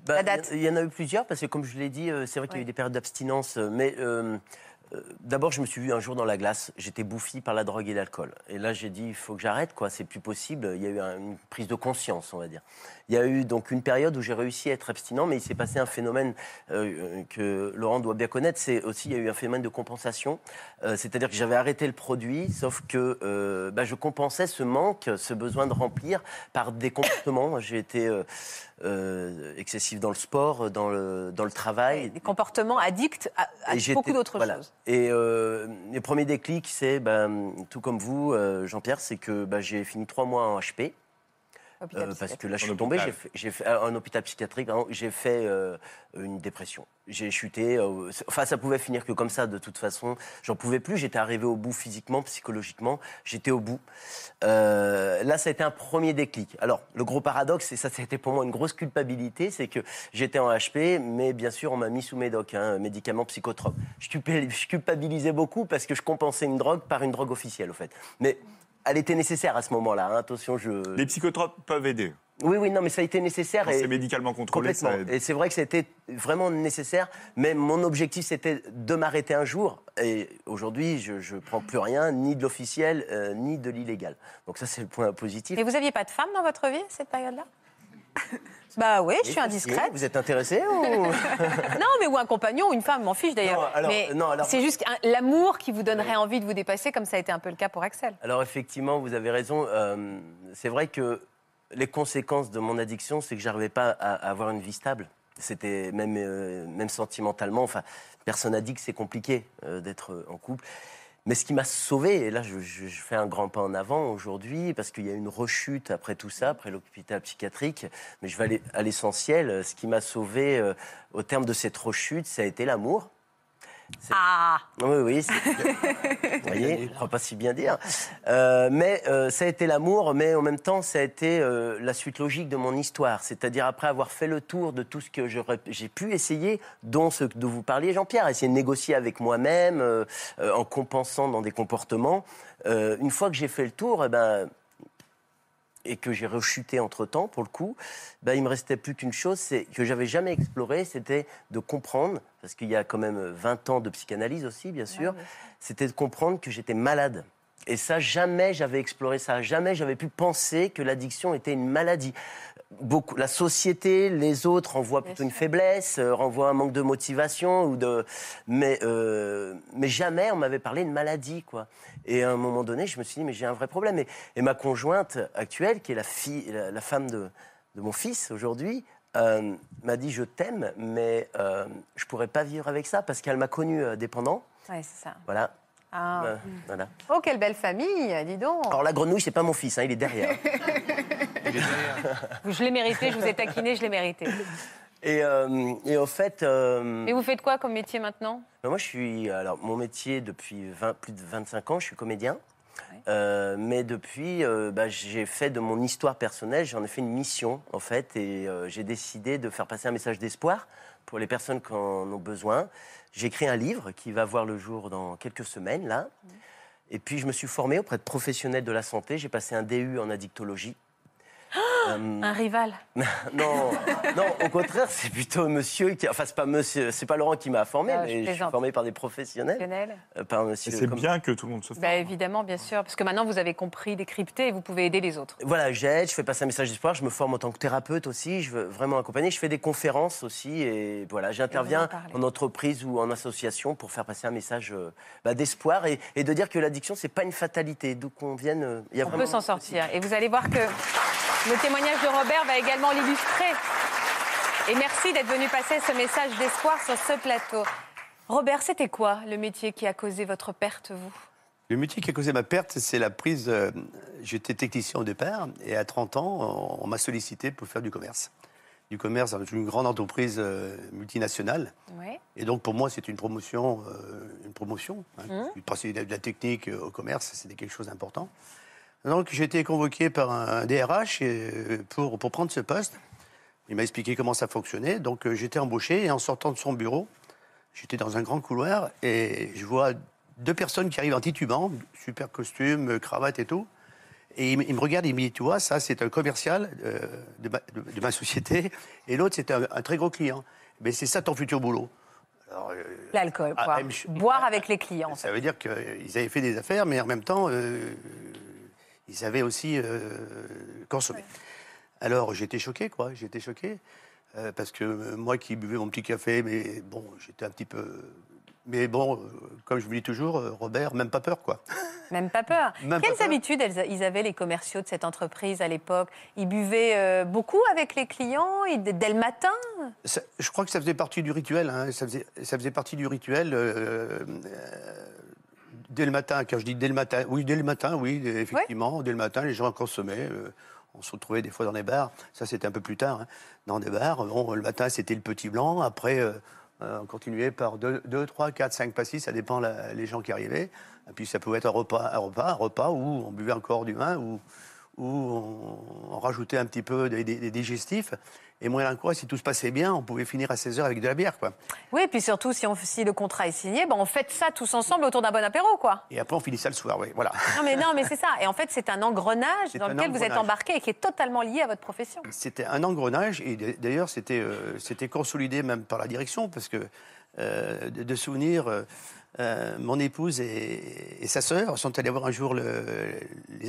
Bah, Il y en a eu plusieurs, parce que comme je l'ai dit, euh, c'est vrai qu'il y a eu des périodes d'abstinence, euh, mais euh, euh, d'abord, je me suis vu un jour dans la glace. J'étais bouffi par la drogue et l'alcool. Et là, j'ai dit, il faut que j'arrête, quoi. C'est plus possible. Il y a eu une prise de conscience, on va dire. Il y a eu donc une période où j'ai réussi à être abstinent, mais il s'est passé un phénomène euh, que Laurent doit bien connaître. C'est aussi, il y a eu un phénomène de compensation. Euh, c'est-à-dire que j'avais arrêté le produit, sauf que bah, je compensais ce manque, ce besoin de remplir par des comportements. J'ai été excessif dans le sport, dans le, dans le travail.
Des comportements addicts à, beaucoup d'autres choses.
Et euh, les premiers déclics, c'est, ben, tout comme vous, euh, Jean-Pierre, c'est que ben, j'ai fini trois mois en HP. Euh, parce que là, je suis tombé, j'ai fait, un hôpital psychiatrique, j'ai fait euh, une dépression. J'ai chuté. Euh, enfin, ça pouvait finir que comme ça, de toute façon. J'en pouvais plus. J'étais arrivé au bout physiquement, psychologiquement. J'étais au bout. là, ça a été un premier déclic. Alors, le gros paradoxe, et ça, ça a été pour moi une grosse culpabilité, c'est que j'étais en HP, mais bien sûr, on m'a mis sous médoc, hein, médicaments psychotropes. Je culpabilisais beaucoup parce que je compensais une drogue par une drogue officielle, au fait. Mais elle était nécessaire à ce moment-là. Hein. Attention, je.
Les psychotropes peuvent aider.
Oui, oui, non, mais ça a été nécessaire.
Quand c'est médicalement contrôlé, ça aide.
Et c'est vrai que c'était vraiment nécessaire. Mais mon objectif, c'était de m'arrêter un jour. Et aujourd'hui, je ne prends plus rien, ni de l'officiel, euh, ni de l'illégal. Donc ça, c'est le point positif.
Et vous n'aviez pas de femme dans votre vie, cette période-là? Bah oui, je suis indiscrète.
Vous êtes intéressé ou...
Non, mais ou un compagnon ou une femme, m'en fiche d'ailleurs. Mais c'est juste l'amour qui vous donnerait envie de vous dépasser, comme ça a été un peu le cas pour Axel.
Alors effectivement, vous avez raison. Euh, c'est vrai que les conséquences de mon addiction, c'est que j'arrivais pas à, avoir une vie stable. C'était même, euh, même sentimentalement. Enfin, personne n'a dit que c'est compliqué euh, d'être en couple. Mais ce qui m'a sauvé, et là je, fais un grand pas en avant aujourd'hui, parce qu'il y a une rechute après tout ça, après l'hôpital psychiatrique, mais je vais aller à l'essentiel. Ce qui m'a sauvé euh, au terme de cette rechute, ça a été l'amour.
Ah
Oui, oui. Vous voyez, on va pas si bien dire. Euh, mais euh, ça a été l'amour, mais en même temps, ça a été euh, la suite logique de mon histoire. C'est-à-dire, après avoir fait le tour de tout ce que j'ai pu essayer, dont ce dont vous parliez, Jean-Pierre, essayer de négocier avec moi-même, en compensant dans des comportements, une fois que j'ai fait le tour, eh ben, et que j'ai rechuté entre-temps, pour le coup, ben, il me restait plus qu'une chose c'est que j'avais jamais exploré, c'était de comprendre, parce qu'il y a quand même 20 ans de psychanalyse aussi, bien sûr, c'était de comprendre que j'étais malade. Et ça, jamais j'avais exploré ça, jamais j'avais pu penser que l'addiction était une maladie beaucoup, la société, les autres renvoient plutôt une faiblesse, euh, renvoient un manque de motivation ou de, mais euh, mais jamais on m'avait parlé de maladie quoi. Et à un moment donné, je me suis dit mais j'ai un vrai problème. Et, et, ma conjointe actuelle, qui est la fille, la, femme de, de, mon fils aujourd'hui, euh, m'a dit je t'aime, mais je pourrais pas vivre avec ça parce qu'elle m'a connu dépendant.
Ouais, c'est ça.
Voilà.
Ah. voilà. Oh, quelle belle famille, dis donc.
Alors la grenouille, c'est pas mon fils, hein, il est derrière.
je l'ai mérité, je vous ai taquiné, je l'ai mérité.
Et, euh, et, au fait.
Euh, et vous faites quoi comme métier maintenant?
Ben, Moi, je suis. Alors, mon métier, depuis plus de 25 ans, je suis comédien. Euh, mais depuis, bah, j'ai fait de mon histoire personnelle, j'en ai fait une mission, en fait, et j'ai décidé de faire passer un message d'espoir pour les personnes qui en ont besoin. J'ai écrit un livre qui va voir le jour dans quelques semaines, là. Et puis, je me suis formé auprès de professionnels de la santé. J'ai passé un DU en addictologie.
Euh, un rival
Non, non, au contraire, c'est plutôt monsieur qui. Enfin, c'est pas monsieur, c'est pas Laurent qui m'a formé, ah, mais je, suis formé par des professionnels.
Euh, par monsieur. C'est bien que tout le monde se forme.
Bah, évidemment, bien sûr, parce que maintenant vous avez compris, décrypter et vous pouvez aider les autres.
Voilà, j'aide, je fais passer un message d'espoir, je me forme en tant que thérapeute aussi, je veux vraiment accompagner, je fais des conférences aussi et voilà, j'interviens en entreprise ou en association pour faire passer un message euh, bah, d'espoir et, de dire que l'addiction c'est pas une fatalité, d'où qu'on vienne.
Il y a On peut s'en sortir et vous allez voir que le témoignage de Robert va également l'illustrer. Et merci d'être venu passer ce message d'espoir sur ce plateau. Robert, c'était quoi le métier qui a causé votre perte, vous?
Le métier qui a causé ma perte, c'est la prise. Euh, j'étais technicien au départ, et à 30 ans, on, m'a sollicité pour faire du commerce. Du commerce dans une grande entreprise euh, multinationale. Et donc, pour moi, c'est une promotion. Euh, une promotion hein. Mmh. Passer de la technique au commerce, c'était quelque chose d'important. Donc j'ai été convoqué par un DRH euh, pour, pour prendre ce poste. Il m'a expliqué comment ça fonctionnait. Donc euh, j'étais embauché et en sortant de son bureau, j'étais dans un grand couloir et je vois deux personnes qui arrivent en titubant, super costume, cravate et tout. Et il, me regarde et il me dit, tu vois, ça c'est un commercial euh, de, ma, société et l'autre c'est un, très gros client. Mais c'est ça ton futur boulot?
L'alcool, ah, quoi. Boire avec les clients.
Ça veut dire qu'ils avaient fait des affaires, mais en même temps, ils avaient aussi euh, consommé. Alors j'étais choqué, quoi. J'étais choqué. Euh, parce que euh, moi qui buvais mon petit café, mais bon, j'étais un petit peu. Mais bon, comme je vous dis toujours, Robert, même pas peur, quoi.
Même pas peur. Quelles habitudes ils avaient, les commerciaux de cette entreprise à l'époque? Ils buvaient beaucoup avec les clients dès le matin?
Je crois que ça faisait partie du rituel. Hein. Ça, faisait, ça, faisait, partie du rituel dès le matin, quand je dis dès le matin, oui, dès le matin, oui, effectivement, dès le matin, les gens consommaient. Euh, on se retrouvait des fois dans des bars, ça c'était un peu plus tard, hein, dans des bars. Bon, le matin c'était le petit blanc, après euh, euh, on continuait par 2, 3, 4, 5 passis, ça dépend les gens qui arrivaient. Et puis ça pouvait être un repas, un repas, un repas où on buvait encore du vin, où, où on, rajoutait un petit peu des, des digestifs. Et moyen quoi, si tout se passait bien, on pouvait finir à 16 heures avec de la bière, quoi.
Oui, et puis surtout, si, on, si le contrat est signé, ben on fait ça tous ensemble autour d'un bon apéro, quoi.
Et après, on finit ça le soir, oui, voilà.
Non, mais, non, mais c'est ça. Et en fait, c'est un engrenage dans lequel vous êtes embarqué et qui est totalement lié à votre profession.
C'était un engrenage, et d'ailleurs, c'était euh, c'était consolidé même par la direction, parce que euh, de, souvenirs... Euh, euh, mon épouse et, sa sœur sont allés voir un jour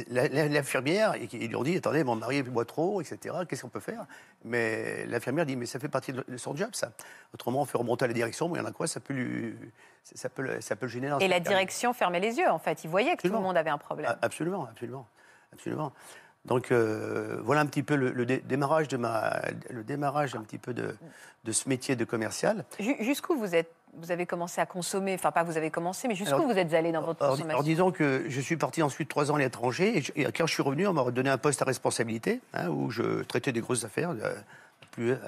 l'infirmière et ils lui ont dit Attendez, mon mari boit trop, etc. Qu'est-ce qu'on peut faire? Mais l'infirmière dit Mais ça fait partie de son job, ça. Autrement, on fait remonter à la direction, mais il y en a quoi Ça peut, lui, ça peut, ça peut le gêner. Dans
et la direction fermait les yeux, en fait. Ils voyaient que tout le monde avait un problème.
Absolument, absolument. absolument. Donc euh, voilà un petit peu le, démarrage de ma, le démarrage un petit peu de, de ce métier de commercial.
Jusqu'où vous êtes vous avez commencé à consommer, enfin pas vous avez commencé, mais jusqu'où vous êtes allé dans votre consommation
Alors disons que je suis parti ensuite trois ans à l'étranger, et, quand je suis revenu, on m'a redonné un poste à responsabilité, hein, où je traitais des grosses affaires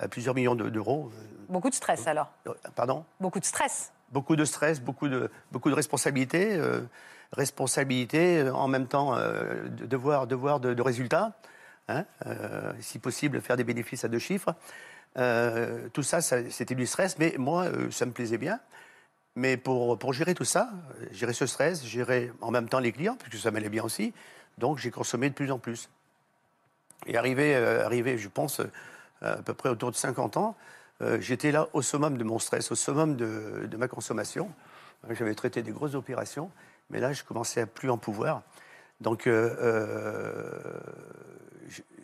à, plusieurs millions d'euros.
Beaucoup de stress alors?
Pardon?
Beaucoup de stress
beaucoup de stress, beaucoup de, beaucoup de responsabilités. Euh, responsabilité, en même temps, devoir, devoir de, de résultats. Hein, si possible, faire des bénéfices à deux chiffres. Tout ça, c'était du stress, mais moi, ça me plaisait bien. Mais pour, gérer tout ça, gérer ce stress, gérer en même temps les clients, puisque ça m'allait bien aussi, donc j'ai consommé de plus en plus. Et arrivé, arrivé je pense, à peu près autour de 50 ans, euh, j'étais là au summum de mon stress, au summum de, ma consommation. J'avais traité des grosses opérations, mais là, je commençais à plus en pouvoir. Donc, euh, euh,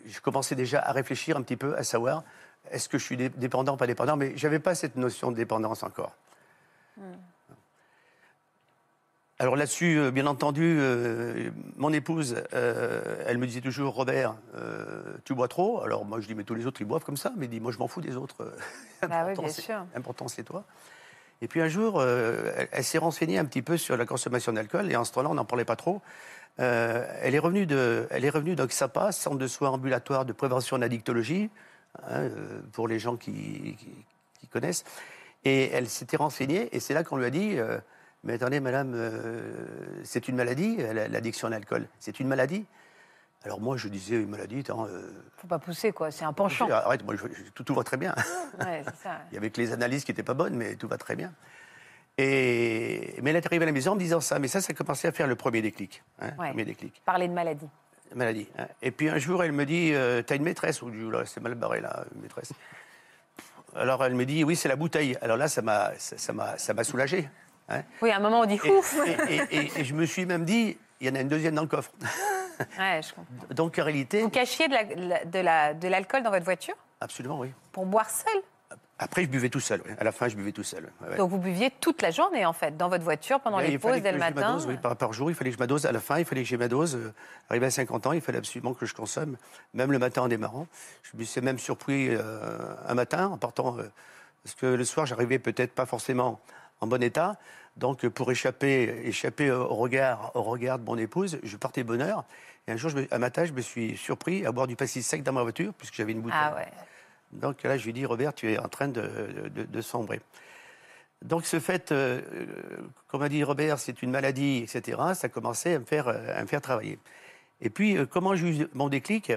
je, commençais déjà à réfléchir un petit peu, à savoir, est-ce que je suis dépendant ou pas dépendant Mais je n'avais pas cette notion de dépendance encore. Hmm. Alors là-dessus, euh, bien entendu, euh, mon épouse, euh, elle me disait toujours, Robert, tu bois trop? Alors moi, je dis, mais tous les autres, ils boivent comme ça. Mais dit, moi, je m'en fous des autres.
bah oui, bien sûr.
Important, c'est toi. Et puis un jour, elle, s'est renseignée un petit peu sur la consommation d'alcool. Et en ce temps-là, on n'en parlait pas trop. elle est revenue de, elle est revenue d'Oxapa, centre de soins ambulatoire de prévention d'addictologie, hein, pour les gens qui, qui, connaissent. Et elle s'était renseignée. Et c'est là qu'on lui a dit mais attendez, madame, euh, c'est une maladie, l'addiction à l'alcool. C'est une maladie? Alors moi, je disais une maladie.
ne euh, Faut pas pousser, quoi. C'est un penchant.
Arrête, moi, tout, va très bien. Ouais, ça. Il y avait que les analyses qui n'étaient pas bonnes, mais tout va très bien. Et... Mais elle est arrivée à la maison en me disant ça. Mais ça, ça a commencé à faire le premier déclic. Hein, premier déclic.
Parler de maladie.
Maladie. Hein. Et puis un jour, elle me dit euh, T'as une maîtresse? Ou c'est mal barré, là, une maîtresse. Alors elle me dit Oui, c'est la bouteille. Alors là, ça m'a soulagé.
Hein. oui, à un moment, on dit ouf
et, je me suis même dit, il y en a une deuxième dans le coffre.
Ouais, je comprends.
Donc en réalité.
Vous cachiez de l'alcool dans votre voiture?
Absolument, oui.
Pour boire seul?
Après, je buvais tout seul. À la fin, je buvais tout seul.
Donc, vous buviez toute la journée, en fait, dans votre voiture, pendant les pauses, dès le matin
oui, par, jour, il fallait que je m'adose. À la fin, il fallait que j'ai ma dose. Euh, arrivé à 50 ans, il fallait absolument que je consomme, même le matin en démarrant. Je me suis même surpris euh, un matin, en partant... Euh, parce que le soir, j'arrivais peut-être pas forcément en bon état. Donc, pour échapper, échapper au, regard, au regard de mon épouse, je partais bonheur. Et un jour, je à matin, je me suis surpris à boire du pastis sec dans ma voiture, puisque j'avais une bouteille.
Ah ouais.
Donc là, je lui dit, Robert, tu es en train de, de, sombrer. Donc, ce fait, euh, comme a dit Robert, c'est une maladie, etc., ça commençait à me faire, à me faire travailler. Et puis, euh, comment j'ai eu mon déclic?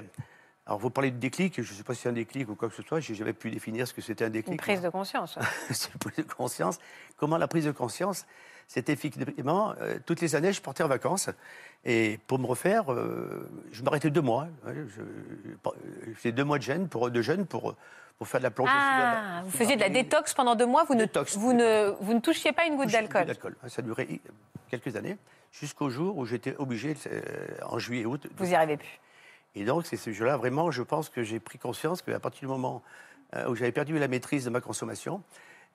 Alors, vous parlez de déclic, je ne sais pas si c'est un déclic ou quoi que ce soit, je n'ai jamais pu définir ce que c'était un déclic.
Une prise de conscience.
c'est une prise de conscience. Comment la prise de conscience C'était effectivement, euh, toutes les années, je partais en vacances, et pour me refaire, euh, je m'arrêtais deux mois. je, faisais deux mois de jeûne pour, de jeûne pour, pour faire de la plongée.
Ah, vous faisiez de la détox pendant deux mois, vous, ne, vous, ne, vous ne touchiez pas une goutte d'alcool.
Ça durait quelques années, jusqu'au jour où j'étais obligé, euh, en juillet-août...
Vous n'y arrivez plus.
Et donc, c'est ce jeu-là, vraiment, je pense que j'ai pris conscience qu'à partir du moment euh, où j'avais perdu la maîtrise de ma consommation,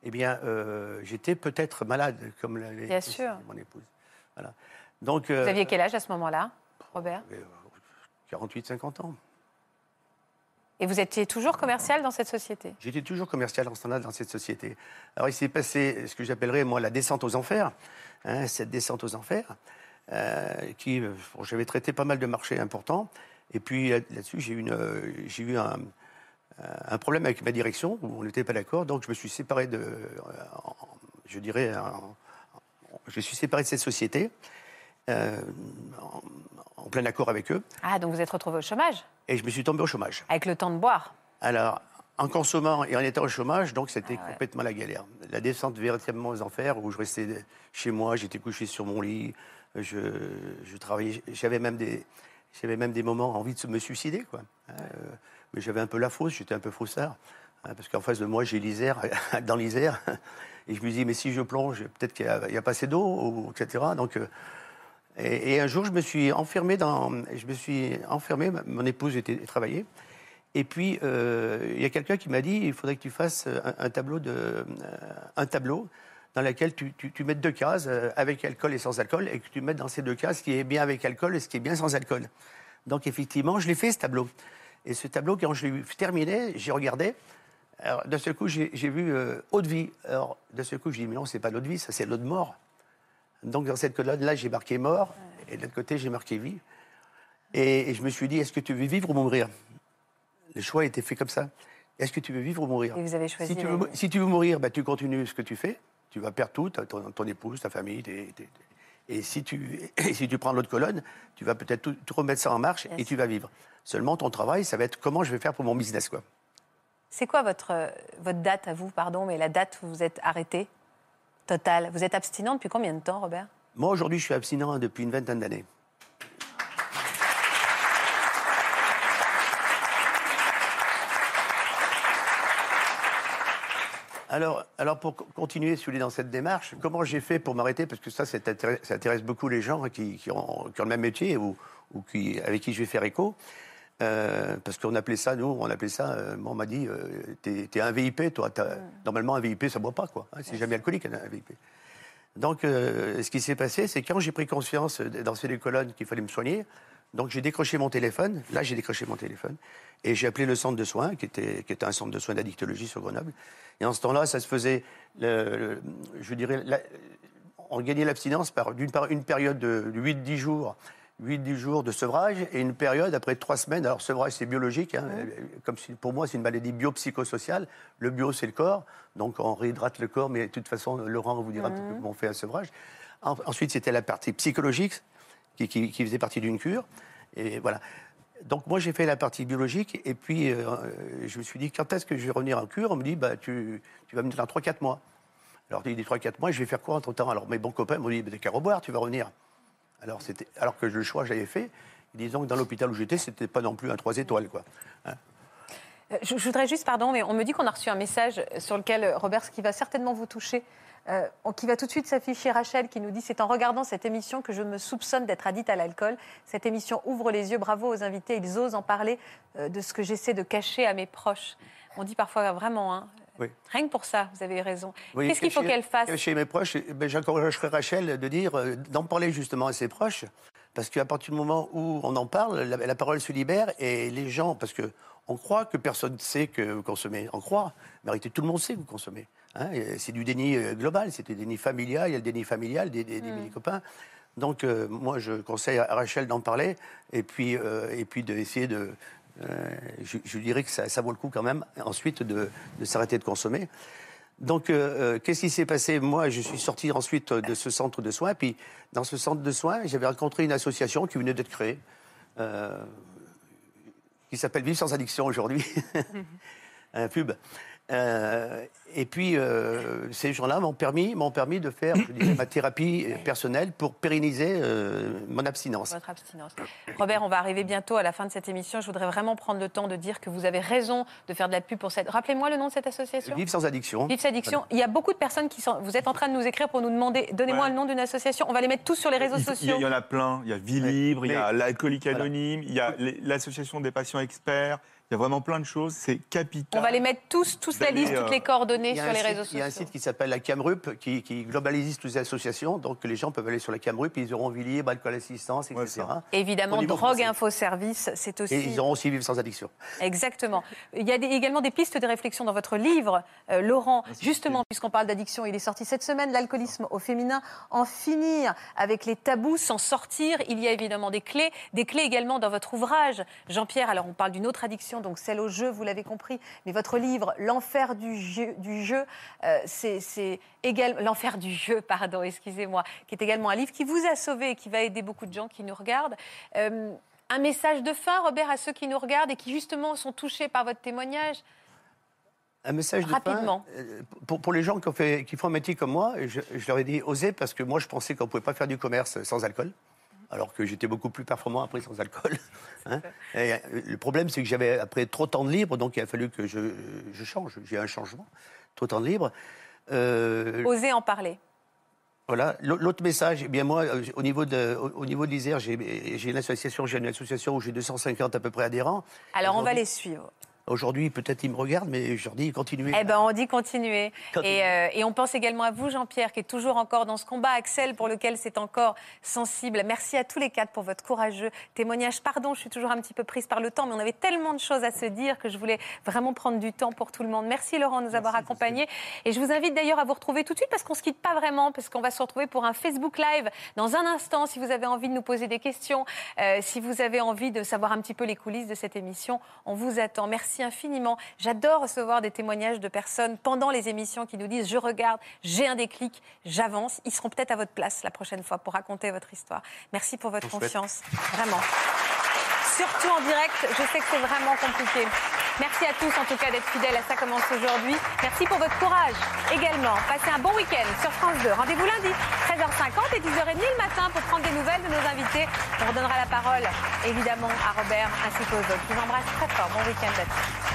eh bien, euh, j'étais peut-être malade, comme l'avait mon épouse. Voilà.
Donc, euh, Vous aviez quel âge à ce moment-là, Robert
48-50 ans.
Et vous étiez toujours commercial dans cette société?
J'étais toujours commercial en standard dans cette société. Alors il s'est passé ce que j'appellerais moi la descente aux enfers, hein, cette descente aux enfers, qui j'avais traité pas mal de marchés importants, et puis là-dessus, j'ai eu, j'ai eu un, un, problème avec ma direction, où on n'était pas d'accord, donc je me suis séparé de, je dirais, je suis séparé de cette société, euh, en, plein accord avec eux.
Ah, donc vous êtes retrouvé au chômage?
Et je me suis tombé au chômage.
Avec le temps de boire?
Alors, en consommant et en étant au chômage, donc c'était ah complètement la galère. La descente véritablement aux enfers, où je restais chez moi, j'étais couché sur mon lit, je, je travaillais, j'avais même des, j'avais même des moments envie de me suicider, quoi. Euh, mais j'avais un peu la fausse, j'étais un peu froussard. Hein, parce qu'en face de moi, j'ai l'Isère, dans l'Isère. Et je me dis, mais si je plonge, peut-être qu'il n'y a, pas assez d'eau, etc. Donc, euh, et, un jour, je me suis enfermé dans. Je me suis enfermé, mon épouse était travaillée. Et puis, euh, il y a quelqu'un qui m'a dit, il faudrait que tu fasses un, tableau de, un tableau dans laquelle tu, tu, mets deux cases, euh, avec alcool et sans alcool, et que tu mets dans ces deux cases ce qui est bien avec alcool et ce qui est bien sans alcool. Donc effectivement, je l'ai fait ce tableau. Et ce tableau, quand je l'ai terminé, j'ai regardé. Alors, d'un seul coup, j'ai vu euh, eau de vie. Alors, d'un seul coup, je dis, mais non, c'est pas l'eau de vie, ça, c'est l'eau de mort. Donc, dans cette code-là, là, j'ai marqué mort, et de l'autre côté, j'ai marqué vie. Et, je me suis dit, est-ce que tu veux vivre ou mourir? Le choix a été fait comme ça. Est-ce que tu veux vivre ou mourir?
Et vous avez choisi.
Si tu veux, si tu veux mourir, bah, tu continues ce que tu fais Tu vas perdre tout, ton, épouse, ta famille. Et si tu, si tu prends l'autre colonne, tu vas peut-être tout, remettre ça en marche et tu vas vivre. Seulement, ton travail, ça va être comment je vais faire pour mon business. quoi.
C'est quoi votre, votre date à vous, pardon, mais la date où vous êtes arrêté Total. Vous êtes abstinent depuis combien de temps, Robert?
Moi, aujourd'hui, je suis abstinent depuis une vingtaine d'années. Alors, alors, pour continuer dans cette démarche, comment j'ai fait pour m'arrêter? Parce que ça, ça intéresse, beaucoup les gens qui, ont, le même métier ou, qui, avec qui je vais faire écho. Euh, parce qu'on appelait ça, nous, on appelait ça, euh, on m'a dit, euh, t'es, es un VIP, toi. Normalement, un VIP, ça ne boit pas, quoi. Hein, c'est jamais alcoolique, un VIP. Donc, ce qui s'est passé, c'est quand j'ai pris conscience dans ces deux colonnes qu'il fallait me soigner, donc j'ai décroché mon téléphone. Là, j'ai décroché mon téléphone. Et j'ai appelé le centre de soins, qui était, qui était un centre de soins d'addictologie sur Grenoble. Et en ce temps-là, ça se faisait, je dirais, on gagnait l'abstinence par, d'une part, une période de 8-10 jours 8-10 jours de sevrage et une période après 3 semaines. Alors, sevrage, c'est biologique. Hein, comme si, pour moi, c'est une maladie biopsychosociale. Le bio, c'est le corps. Donc, on réhydrate le corps, mais de toute façon, Laurent vous dira comment on fait un sevrage. ensuite, c'était la partie psychologique qui, qui, faisait partie d'une cure. Et voilà. Donc, moi, j'ai fait la partie biologique. Et puis, euh, je me suis dit, quand est-ce que je vais revenir en cure? On me dit, bah, tu, tu vas venir dans 3-4 mois. Alors, il dit 3-4 mois, je vais faire quoi entre temps? Alors, mes bons copains m'ont dit, bah, qu'à reboire, tu vas revenir. Alors, alors que le choix, j'avais fait. Disons que dans l'hôpital où j'étais, c'était pas non plus un 3 étoiles. Quoi. Hein.
Euh, je, voudrais juste, pardon, mais on me dit qu'on a reçu un message sur lequel, euh, Robert, ce qui va certainement vous toucher, euh, qui va tout de suite s'afficher Rachel, qui nous dit C'est en regardant cette émission que je me soupçonne d'être addict à l'alcool. Cette émission ouvre les yeux, bravo aux invités, ils osent en parler de ce que j'essaie de cacher à mes proches. On dit parfois vraiment, hein, Rien que pour ça, vous avez raison. Qu'est-ce qu'il faut qu'elle fasse
Chez mes proches, ben, j'encouragerais Rachel de dire, euh, d'en parler justement à ses proches, parce qu'à partir du moment où on en parle, la, parole se libère et les gens, parce que on croit que personne ne sait que vous consommez, on croit, mais en réalité tout le monde sait que vous consommez. Hein. c'est du déni euh, global, c'est du déni familial, il y a le déni familial des, des, hmm. copains. Donc euh, moi je conseille à Rachel d'en parler et puis, et puis d'essayer de, euh, je, dirais que ça, vaut le coup quand même ensuite de, s'arrêter de consommer. Donc, euh, euh, qu'est-ce qui s'est passé? Moi, je suis sorti ensuite de ce centre de soins. Puis, dans ce centre de soins, j'avais rencontré une association qui venait d'être créée, qui s'appelle Vivre sans addiction aujourd'hui, un pub. Euh, et puis, euh, ces gens-là m'ont permis, m'ont permis de faire ma thérapie personnelle pour pérenniser euh, mon abstinence.
Votre abstinence. Robert, on va arriver bientôt à la fin de cette émission. Je voudrais vraiment prendre le temps de dire que vous avez raison de faire de la pub pour cette. Rappelez-moi le nom de cette association.
Vive sans addiction.
Vive sans addiction. Il y a beaucoup de personnes qui sont. Vous êtes en train de nous écrire pour nous demander. Donnez-moi le nom d'une association. On va les mettre tous sur les réseaux sociaux.
Il y en a plein. Il y a Vie Libre, il y a l'alcoolique anonyme, il y a l'association des patients experts. Il y a vraiment plein de choses, c'est capital.
On va les mettre tous, tous la liste, toutes les euh, coordonnées sur les réseaux sociaux.
Il y a un site qui s'appelle la Camrup qui, globalise toutes les associations. Donc les gens peuvent aller sur la Camrup, ils auront Villiers, Balcol Assistance, etc.
Évidemment, Drogue Info Service, c'est aussi.
Et ils auront aussi Vivre sans addiction.
Exactement. Il y a également des pistes de réflexion dans votre livre, euh, Laurent. Justement, puisqu'on parle d'addiction, il est sorti cette semaine, l'alcoolisme au féminin. En finir avec les tabous, s'en sortir. Il y a évidemment des clés. Des clés également dans votre ouvrage. Jean-Pierre, alors on parle d'une autre addiction, donc celle au jeu, vous l'avez compris. Mais votre livre, L'enfer du jeu, du jeu euh, c'est également. L'enfer du jeu, pardon, excusez-moi, qui est également un livre qui vous a sauvé et qui va aider beaucoup de gens qui nous regardent. Euh, un message de fin, Robert, à ceux qui nous regardent et qui justement sont touchés par votre témoignage?
Un message de
Rapidement.
fin. Euh, pour, pour, les gens qui, ont fait, qui font un métier comme moi, je, je leur ai dit osez parce que moi je pensais qu'on ne pouvait pas faire du commerce sans alcool alors que j'étais beaucoup plus performant après sans alcool. Hein. Euh, le problème, c'est que j'avais après trop de temps de libre, donc il a fallu que je, change. J'ai un changement, trop de temps de libre.
Euh, Osez en parler.
Voilà. L'autre message, eh bien moi, euh, au niveau de, au niveau de l'Isère, j'ai une association, j'ai une association où j'ai 250 à peu près adhérents.
Alors on va les suivre.
Aujourd'hui, peut-être ils me regardent, mais je leur dis continuez.
Eh ben, on dit continuer. Euh, et, on pense également à vous, Jean-Pierre, qui est toujours encore dans ce combat. Axel, pour lequel c'est encore sensible. Merci à tous les quatre pour votre courageux témoignage. Pardon, je suis toujours un petit peu prise par le temps, mais on avait tellement de choses à se dire que je voulais vraiment prendre du temps pour tout le monde. Merci Laurent de nous avoir accompagnés. Et je vous invite d'ailleurs à vous retrouver tout de suite parce qu'on ne se quitte pas vraiment, parce qu'on va se retrouver pour un Facebook Live dans un instant. Si vous avez envie de nous poser des questions, euh, si vous avez envie de savoir un petit peu les coulisses de cette émission, on vous attend. Merci Merci infiniment. J'adore recevoir des témoignages de personnes pendant les émissions qui nous disent je regarde, j'ai un déclic, j'avance. Ils seront peut-être à votre place la prochaine fois pour raconter votre histoire. Merci pour votre confiance. Vraiment. Surtout en direct, je sais que c'est vraiment compliqué. Merci à tous en tout cas d'être fidèles à Ça commence aujourd'hui. Merci pour votre courage également. Passez un bon week-end sur France 2. Rendez-vous lundi, 13h50 et 10h30 le matin pour prendre des nouvelles de nos invités. On redonnera la parole évidemment à Robert ainsi qu'aux autres. Je vous embrasse très fort. Bon week-end à tous.